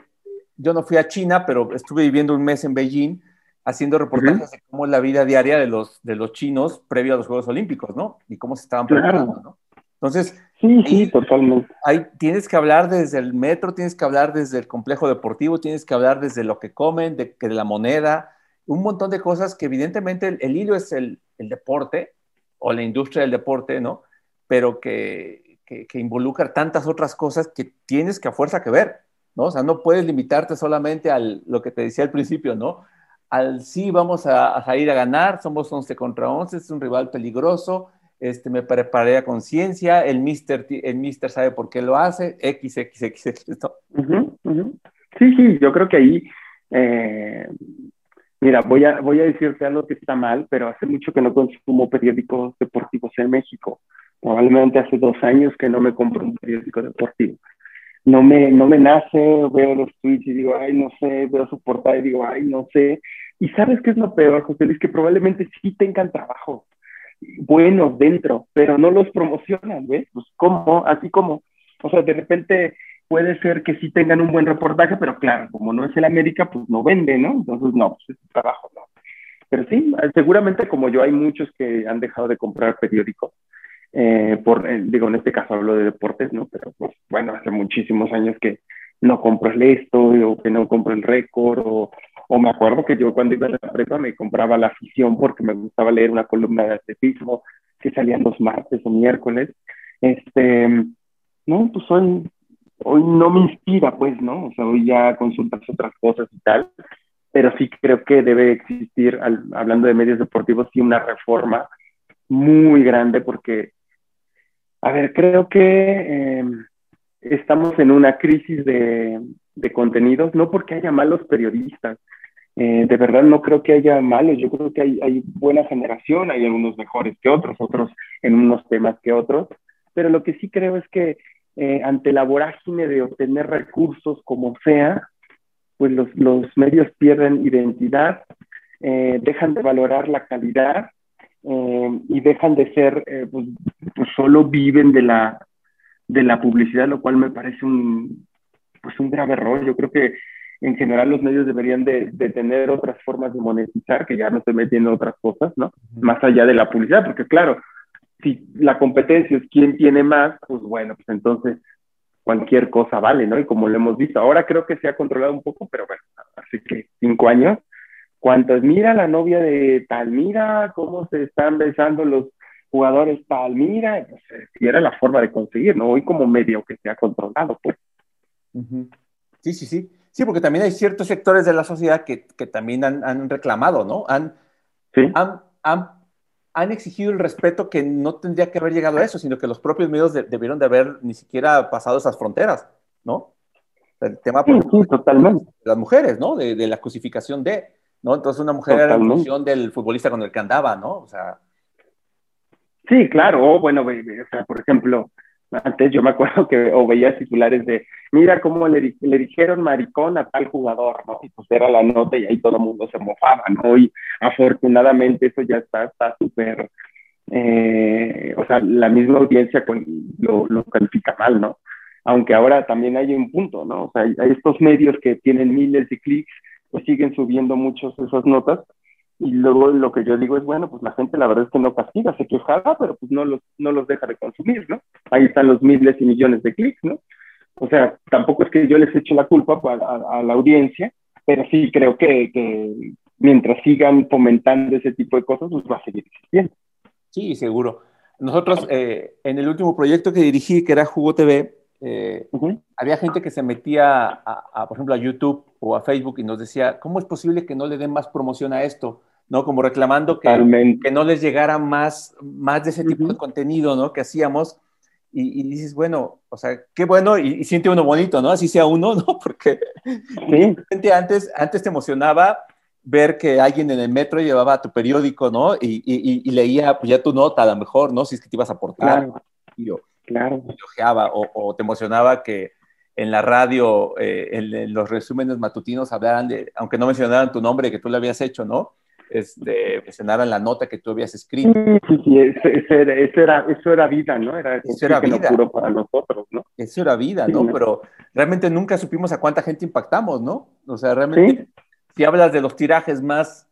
yo no fui a China, pero estuve viviendo un mes en Beijing haciendo reportajes de cómo es la vida diaria de los, de los chinos previo a los Juegos Olímpicos, ¿no? Y cómo se estaban preparando, ¿no? Entonces, sí, sí, totalmente. Tienes que hablar desde el metro, tienes que hablar desde el complejo deportivo, tienes que hablar desde lo que comen, de, de la moneda, un montón de cosas que evidentemente el, hilo es el, el, deporte o la industria del deporte, ¿no? Pero que, que, involucra tantas otras cosas que tienes que a fuerza que ver, ¿no? O sea, no puedes limitarte solamente a lo que te decía al principio, ¿no? Al sí vamos a, salir a ganar, somos 11 contra 11, es un rival peligroso, este, me preparé a conciencia, el mister, el mister sabe por qué lo hace, X, X, X, X, Sí, sí, yo creo que ahí, eh, mira, voy a, voy a decirte algo que está mal, pero hace mucho que no consumo periódicos deportivos en México. Probablemente hace dos años que no me compro un periódico deportivo. No me, no me nace, veo los tweets y digo, ay, no sé, veo su portada y digo, ay, no sé. Y sabes qué es lo peor, José Luis, que probablemente sí tengan trabajo buenos dentro, pero no los promocionan, ¿ves? Pues cómo, así como, o sea, de repente puede ser que sí tengan un buen reportaje, pero claro, como no es el América, pues no vende, ¿no? Entonces, no, pues es trabajo, no. Pero sí, seguramente como yo hay muchos que han dejado de comprar periódicos eh, por, eh, digo, en este caso hablo de deportes, ¿no? Pero pues bueno, hace muchísimos años que no compro el esto o que no compro el récord o, o me acuerdo que yo cuando iba a la prepa me compraba la afición porque me gustaba leer una columna de atletismo que salían los martes o miércoles. Este, no, pues hoy, hoy no me inspira, pues, ¿no? O sea, hoy ya consultas otras cosas y tal, pero sí creo que debe existir, hablando de medios deportivos, sí una reforma muy grande porque a ver, creo que em, estamos en una crisis de, contenidos, no porque haya malos periodistas, eh, de verdad no creo que haya malos, yo creo que hay, buena generación, hay algunos mejores que otros, otros en unos temas que otros, pero lo que sí creo es que eh, ante la vorágine de obtener recursos como sea, pues los, medios pierden identidad, eh, dejan de valorar la calidad eh, y dejan de ser, pues, pues, solo viven de la, de la publicidad, lo cual me parece un, pues un grave error. Yo creo que en general los medios deberían de, de, tener otras formas de monetizar, que ya no estoy metiendo otras cosas, ¿no? Más allá de la publicidad, porque claro, si la competencia es quién tiene más, pues bueno, pues entonces cualquier cosa vale, ¿no? Y como lo hemos visto, ahora creo que se ha controlado un poco, pero bueno, así que cinco años, cuántas, mira la novia de tal, mira cómo se están besando los jugadores tal, mira, y era la forma de conseguir, ¿no? Hoy como medio que se ha controlado, pues. Sí, sí, sí. Sí, porque también hay ciertos sectores de la sociedad que, que también han, han, reclamado, ¿no? Han, ¿Sí? han, han, han, exigido el respeto que no tendría que haber llegado a eso, sino que los propios medios debieron de haber ni siquiera pasado esas fronteras, ¿no? El tema sí, totalmente. de las mujeres, ¿no? De, de la cosificación de, ¿no? Entonces una mujer era la función del futbolista con el que andaba, ¿no? O sea... Sí, claro, bueno, o sea, por ejemplo, antes yo me acuerdo que o veía titulares de, mira cómo le, le, dijeron maricón a tal jugador, ¿no? Y pues era la nota y ahí todo el mundo se mofaba, ¿no? Y afortunadamente eso ya está súper, eh, o sea, la misma audiencia lo, lo, califica mal, ¿no? Aunque ahora también hay un punto, ¿no? O sea, hay estos medios que tienen miles de clics pues siguen subiendo muchos esas notas. Y luego lo que yo digo es, bueno, pues la gente la verdad es que no castiga, se quejaba, pero pues no los, no los deja de consumir, ¿no? Ahí están los miles y millones de clics, ¿no? O sea, tampoco es que yo les eche la culpa a, la audiencia, pero sí creo que, que mientras sigan fomentando ese tipo de cosas, pues va a seguir existiendo. Sí, seguro. Nosotros, eh, en el último proyecto que dirigí, que era Jugo TV, eh, había gente que se metía, a, por ejemplo, a YouTube o a Facebook y nos decía, ¿cómo es posible que no le den más promoción a esto? ¿No? Como reclamando que, que no les llegara más, más de ese tipo de contenido, ¿no? Que hacíamos. Y, dices, bueno, o sea, qué bueno, y, siente uno bonito, ¿no? Así sea uno, ¿no? Porque sí. antes, antes te emocionaba ver que alguien en el metro llevaba tu periódico, ¿no? Y, y, leía pues ya tu nota a lo mejor, ¿no? Si es que te ibas a aportar. Claro. Claro. o, o, te emocionaba que en la radio, eh, en, los resúmenes matutinos hablaran de, aunque no mencionaran tu nombre que tú le habías hecho, ¿no? Este, mencionaran la nota que tú habías escrito. Sí, sí, eso, era, eso, era, vida, ¿no? Era, eso era vida. para nosotros, ¿no? Eso era vida, ¿no? Pero realmente nunca supimos a cuánta gente impactamos, ¿no? O sea, realmente si hablas de los tirajes más,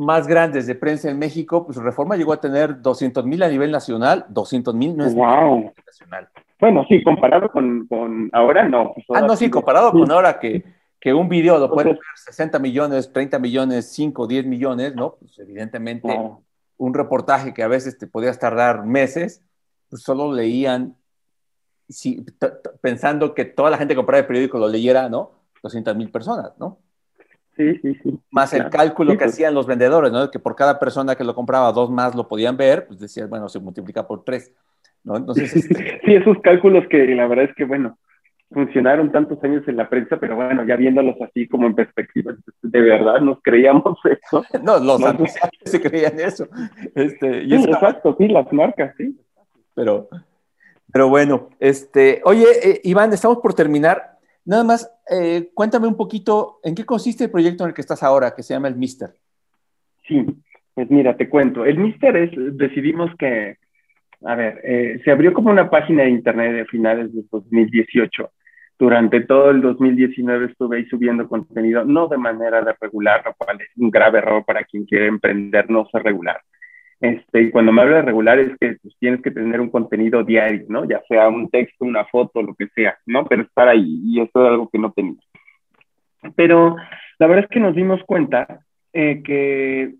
más grandes de prensa en México, pues Reforma llegó a tener 200 mil a nivel nacional, 200 mil no es wow. nacional. Bueno, sí, comparado con, ahora no. Pues ah, no, sí, comparado con ahora que, que un video lo puede ver 60 millones, 30 millones, 5, 10 millones, ¿no? Pues evidentemente un reportaje que a veces te podías tardar meses, pues solo leían, si, pensando que toda la gente que compraba el periódico lo leyera, ¿no? 200 mil personas, ¿no? Sí, sí, sí. Más el cálculo que pues. hacían los vendedores, ¿no? Que por cada persona que lo compraba, dos más lo podían ver, pues decías, bueno, se multiplica por tres, ¿no? Entonces... Este sí, esos cálculos que la verdad es que, bueno, funcionaron tantos años en la prensa, pero bueno, ya viéndolos así como en perspectiva, de verdad nos creíamos eso. no, los no, se creían eso. Este, y exacto, sí, las marcas, sí. Pero, pero bueno, este, oye, eh, Iván, estamos por terminar. Nada más, eh, cuéntame un poquito, ¿en qué consiste el proyecto en el que estás ahora, que se llama el Mister? Sí, pues mira, te cuento. El Mister es, decidimos que, a ver, eh, se abrió como una página de internet de finales de 2018. Durante todo el 2019 estuve ahí subiendo contenido, no de manera de regular, lo cual es un grave error para quien quiere emprender, no ser regular. Este, y cuando me habla de regular es que pues, tienes que tener un contenido diario, ¿no? Ya sea un texto, una foto, lo que sea, ¿no? Pero estar ahí, y eso es algo que no tenía. Pero la verdad es que nos dimos cuenta eh, que,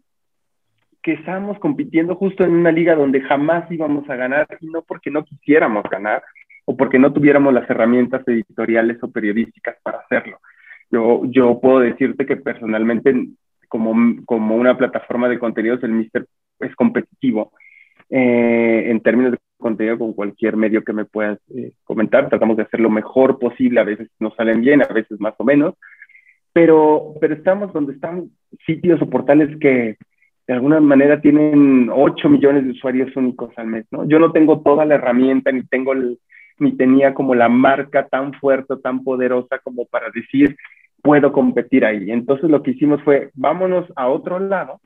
que estábamos compitiendo justo en una liga donde jamás íbamos a ganar, y no porque no quisiéramos ganar, o porque no tuviéramos las herramientas editoriales o periodísticas para hacerlo. Yo, yo puedo decirte que personalmente, como, como una plataforma de contenidos, el Mister es competitivo eh, en términos de contenido con cualquier medio que me puedas eh, comentar. Tratamos de hacer lo mejor posible, a veces nos salen bien, a veces más o menos, pero, pero estamos donde están sitios o portales que de alguna manera tienen 8 millones de usuarios únicos al mes, ¿no? Yo no tengo toda la herramienta, ni tengo ni tenía como la marca tan fuerte, tan poderosa como para decir, puedo competir ahí. Entonces lo que hicimos fue, vámonos a otro lado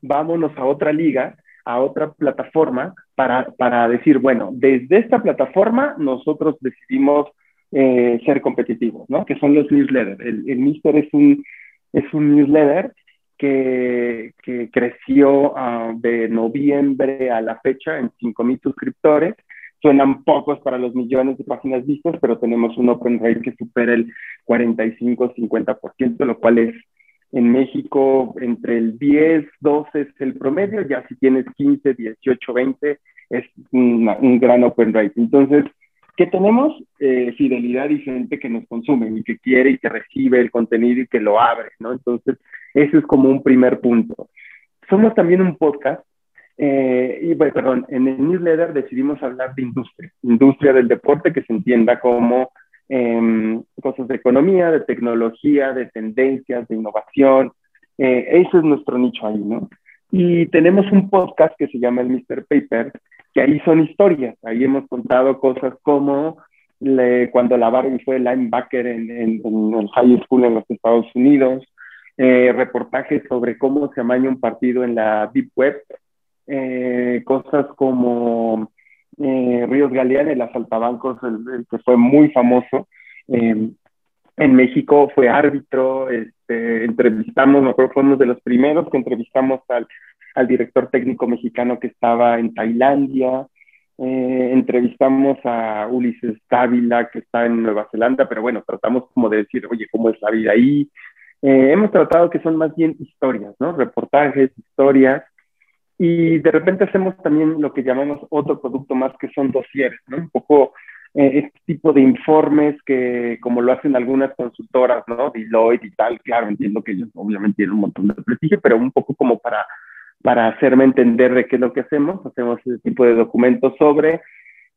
vámonos a otra liga, a otra plataforma, para, para decir, bueno, desde esta plataforma nosotros decidimos eh, ser competitivos, ¿no? Que son los newsletters. El, el Mister es un, es un newsletter que, que creció uh, de noviembre a la fecha en 5.000 suscriptores. Suenan pocos para los millones de páginas vistas, pero tenemos un open rate que supera el 45-50%, lo cual es en México, entre el 10, 12 es el promedio, ya si tienes 15, 18, 20, es un gran open rate. Entonces, ¿qué tenemos? Eh, fidelidad y gente que nos consume y que quiere y que recibe el contenido y que lo abre, ¿no? Entonces, eso es como un primer punto. Somos también un podcast eh, y bueno, perdón, en el newsletter decidimos hablar de industria, industria del deporte que se entienda como eh, cosas de economía, de tecnología, de tendencias, de innovación. Eh, ese es nuestro nicho ahí, ¿no? Y tenemos un podcast que se llama el Mr. Paper, que ahí son historias. Ahí hemos contado cosas como cuando la Barbie fue linebacker en, en, el high school en los Estados Unidos, eh, reportajes sobre cómo se amaña un partido en la Deep Web, eh, cosas como eh, Ríos Galeán, el asaltabancos, el, que fue muy famoso. Eh, en México fue árbitro, este, entrevistamos, me acuerdo, fuimos de los primeros que entrevistamos al, al director técnico mexicano que estaba en Tailandia, eh, entrevistamos a Ulises Dávila, que está en Nueva Zelanda, pero bueno, tratamos como de decir, oye, ¿cómo es la vida ahí? Eh, hemos tratado que son más bien historias, ¿no? Reportajes, historias, y de repente hacemos también lo que llamamos otro producto más que son dosieres, ¿no? Un poco eh, este tipo de informes que como lo hacen algunas consultoras, ¿no? Deloitte y tal, claro, entiendo que ellos obviamente tienen un montón de prestigio, pero un poco como para, para hacerme entender de qué es lo que hacemos, hacemos ese tipo de documentos sobre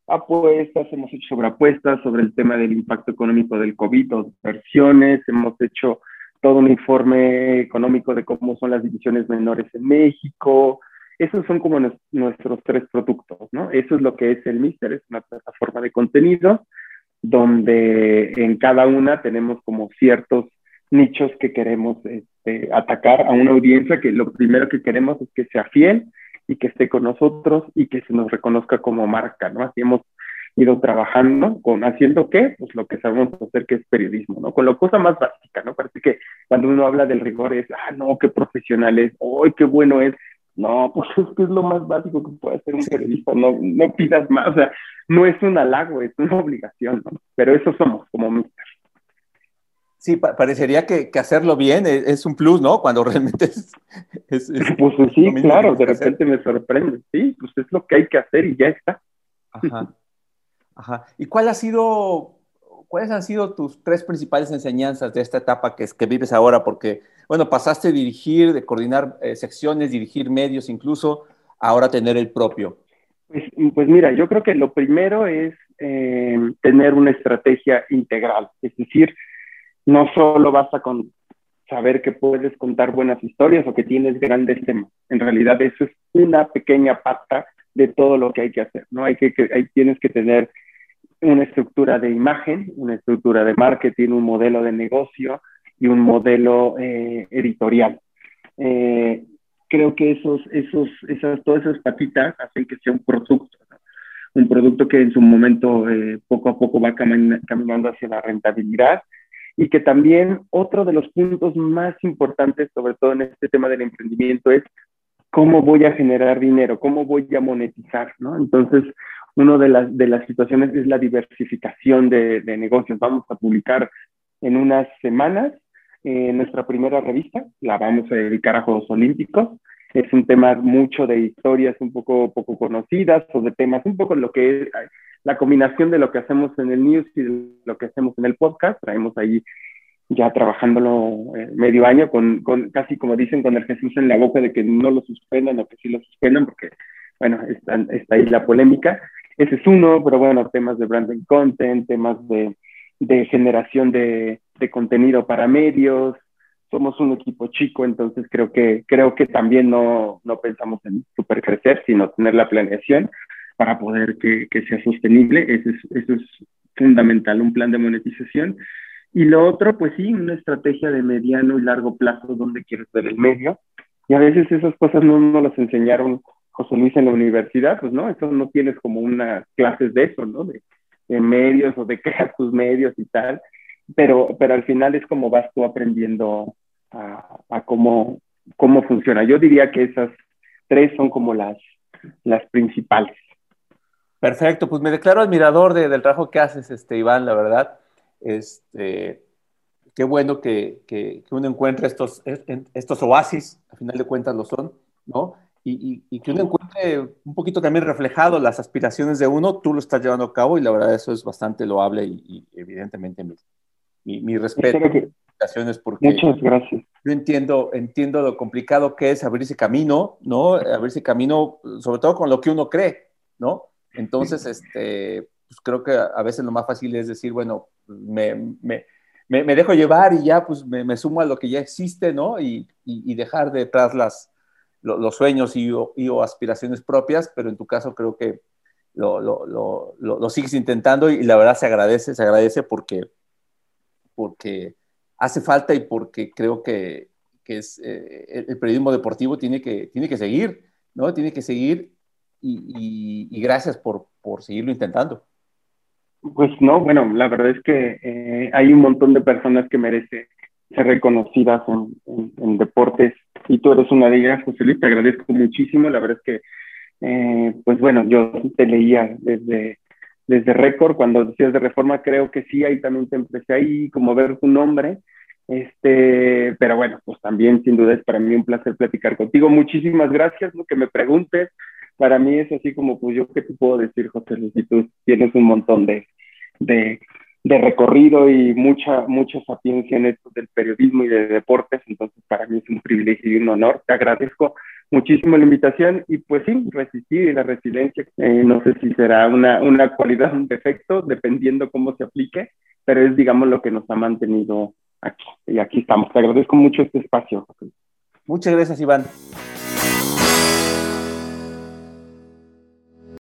apuestas, hemos hecho sobre apuestas, sobre el tema del impacto económico del COVID, o versiones, hemos hecho todo un informe económico de cómo son las divisiones menores en México, esos son como nuestros tres productos, ¿no? Eso es lo que es el Mister, es una plataforma de contenido donde en cada una tenemos como ciertos nichos que queremos este, atacar a una audiencia que lo primero que queremos es que sea fiel y que esté con nosotros y que se nos reconozca como marca, ¿no? Así hemos ido trabajando con haciendo qué, pues lo que sabemos hacer que es periodismo, ¿no? Con la cosa más básica, ¿no? Parece que cuando uno habla del rigor es, ah, no, qué profesional es, ¡ay, qué bueno es! No, pues es que es lo más básico que puede hacer un periodista, no, no pidas más, o sea, no es un halago, es una obligación, ¿no? Pero eso somos como mister. Sí, parecería que, que, hacerlo bien es, es, un plus, ¿no? Cuando realmente es... es, pues sí, claro, de repente me sorprende, sí, pues es lo que hay que hacer y ya está. Ajá, ajá. ¿Y cuál ha sido, cuáles han sido tus tres principales enseñanzas de esta etapa que, que vives ahora? Porque bueno, pasaste a dirigir, de coordinar eh, secciones, dirigir medios incluso, ahora tener el propio. Pues, pues mira, yo creo que lo primero es eh, tener una estrategia integral, es decir, no solo basta con saber que puedes contar buenas historias o que tienes grandes temas. En realidad eso es una pequeña pata de todo lo que hay que hacer, ¿no? Hay que, hay, tienes que tener una estructura de imagen, una estructura de marketing, un modelo de negocio, y un modelo eh, editorial. Eh, creo que esos, esos, esas, todas esas patitas hacen que sea un producto, un producto que en su momento eh, poco a poco va caminando hacia la rentabilidad y que también otro de los puntos más importantes, sobre todo en este tema del emprendimiento, es cómo voy a generar dinero, cómo voy a monetizar, ¿no? Entonces, una de las, de las situaciones es la diversificación de, de negocios. Vamos a publicar en unas semanas eh, nuestra primera revista, la vamos a dedicar a Juegos Olímpicos. Es un tema mucho de historias un poco, poco conocidas o de temas, un poco lo que es la combinación de lo que hacemos en el news y lo que hacemos en el podcast. Traemos ahí ya trabajándolo eh, medio año, con, con, casi como dicen, con el Jesús en la boca de que no lo suspendan o que sí lo suspendan, porque, bueno, está, está ahí la polémica. Ese es uno, pero bueno, temas de branding content, temas de, de generación de, de contenido para medios, somos un equipo chico, entonces creo que, creo que también no, no pensamos en super crecer, sino tener la planeación para poder que, que sea sostenible. Eso es, eso es fundamental, un plan de monetización. Y lo otro, pues sí, una estrategia de mediano y largo plazo donde quieres ver el medio. Y a veces esas cosas no nos las enseñaron José Luis en la universidad, pues no, eso no tienes como unas clases de eso, ¿no? De, medios o de crear tus medios y tal pero, pero al final es como vas tú aprendiendo a, cómo, cómo funciona. Yo diría que esas tres son como las, las principales. Perfecto, pues me declaro admirador del trabajo que haces, este, Iván, la verdad. Este, qué bueno que, que, uno encuentre estos, estos oasis, a final de cuentas lo son, ¿no? Y, y, que uno encuentre un poquito también reflejado las aspiraciones de uno, tú lo estás llevando a cabo y la verdad eso es bastante loable y, y evidentemente mi, mi respeto. Porque Muchas gracias. Yo entiendo, entiendo lo complicado que es abrirse camino, ¿no? Abrirse camino, sobre todo con lo que uno cree, ¿no? Entonces, este, pues creo que a veces lo más fácil es decir, bueno, me, me, me, dejo llevar y ya, pues me, sumo a lo que ya existe, ¿no? Y, y, dejar detrás las, los sueños y, o aspiraciones propias, pero en tu caso creo que lo, sigues intentando y la verdad se agradece, se agradece porque porque hace falta y porque creo que, que es, eh, el periodismo deportivo tiene que, tiene que seguir, ¿no? Tiene que seguir y, y, gracias por, por, seguirlo intentando. Pues no, bueno, la verdad es que eh, hay un montón de personas que merecen ser reconocidas en, en, deportes y tú eres una de ellas, José Luis, te agradezco muchísimo, la verdad es que, eh, pues bueno, yo te leía desde desde récord, cuando decías de reforma, creo que sí, ahí también te empecé ahí como ver tu nombre. Este, pero bueno, pues también sin duda es para mí un placer platicar contigo. Muchísimas gracias, lo que me preguntes. Para mí es así como, pues yo qué te puedo decir, José Luis, y tú tienes un montón de, de, de recorrido y mucha, mucha sapiencia en esto del periodismo y de deportes, entonces para mí es un privilegio y un honor. Te agradezco muchísimo la invitación y pues sí, resistir y la resiliencia, eh, no sé si será una, una cualidad o un defecto, dependiendo cómo se aplique, pero es digamos lo que nos ha mantenido aquí y aquí estamos. Te agradezco mucho este espacio. Muchas gracias, Iván.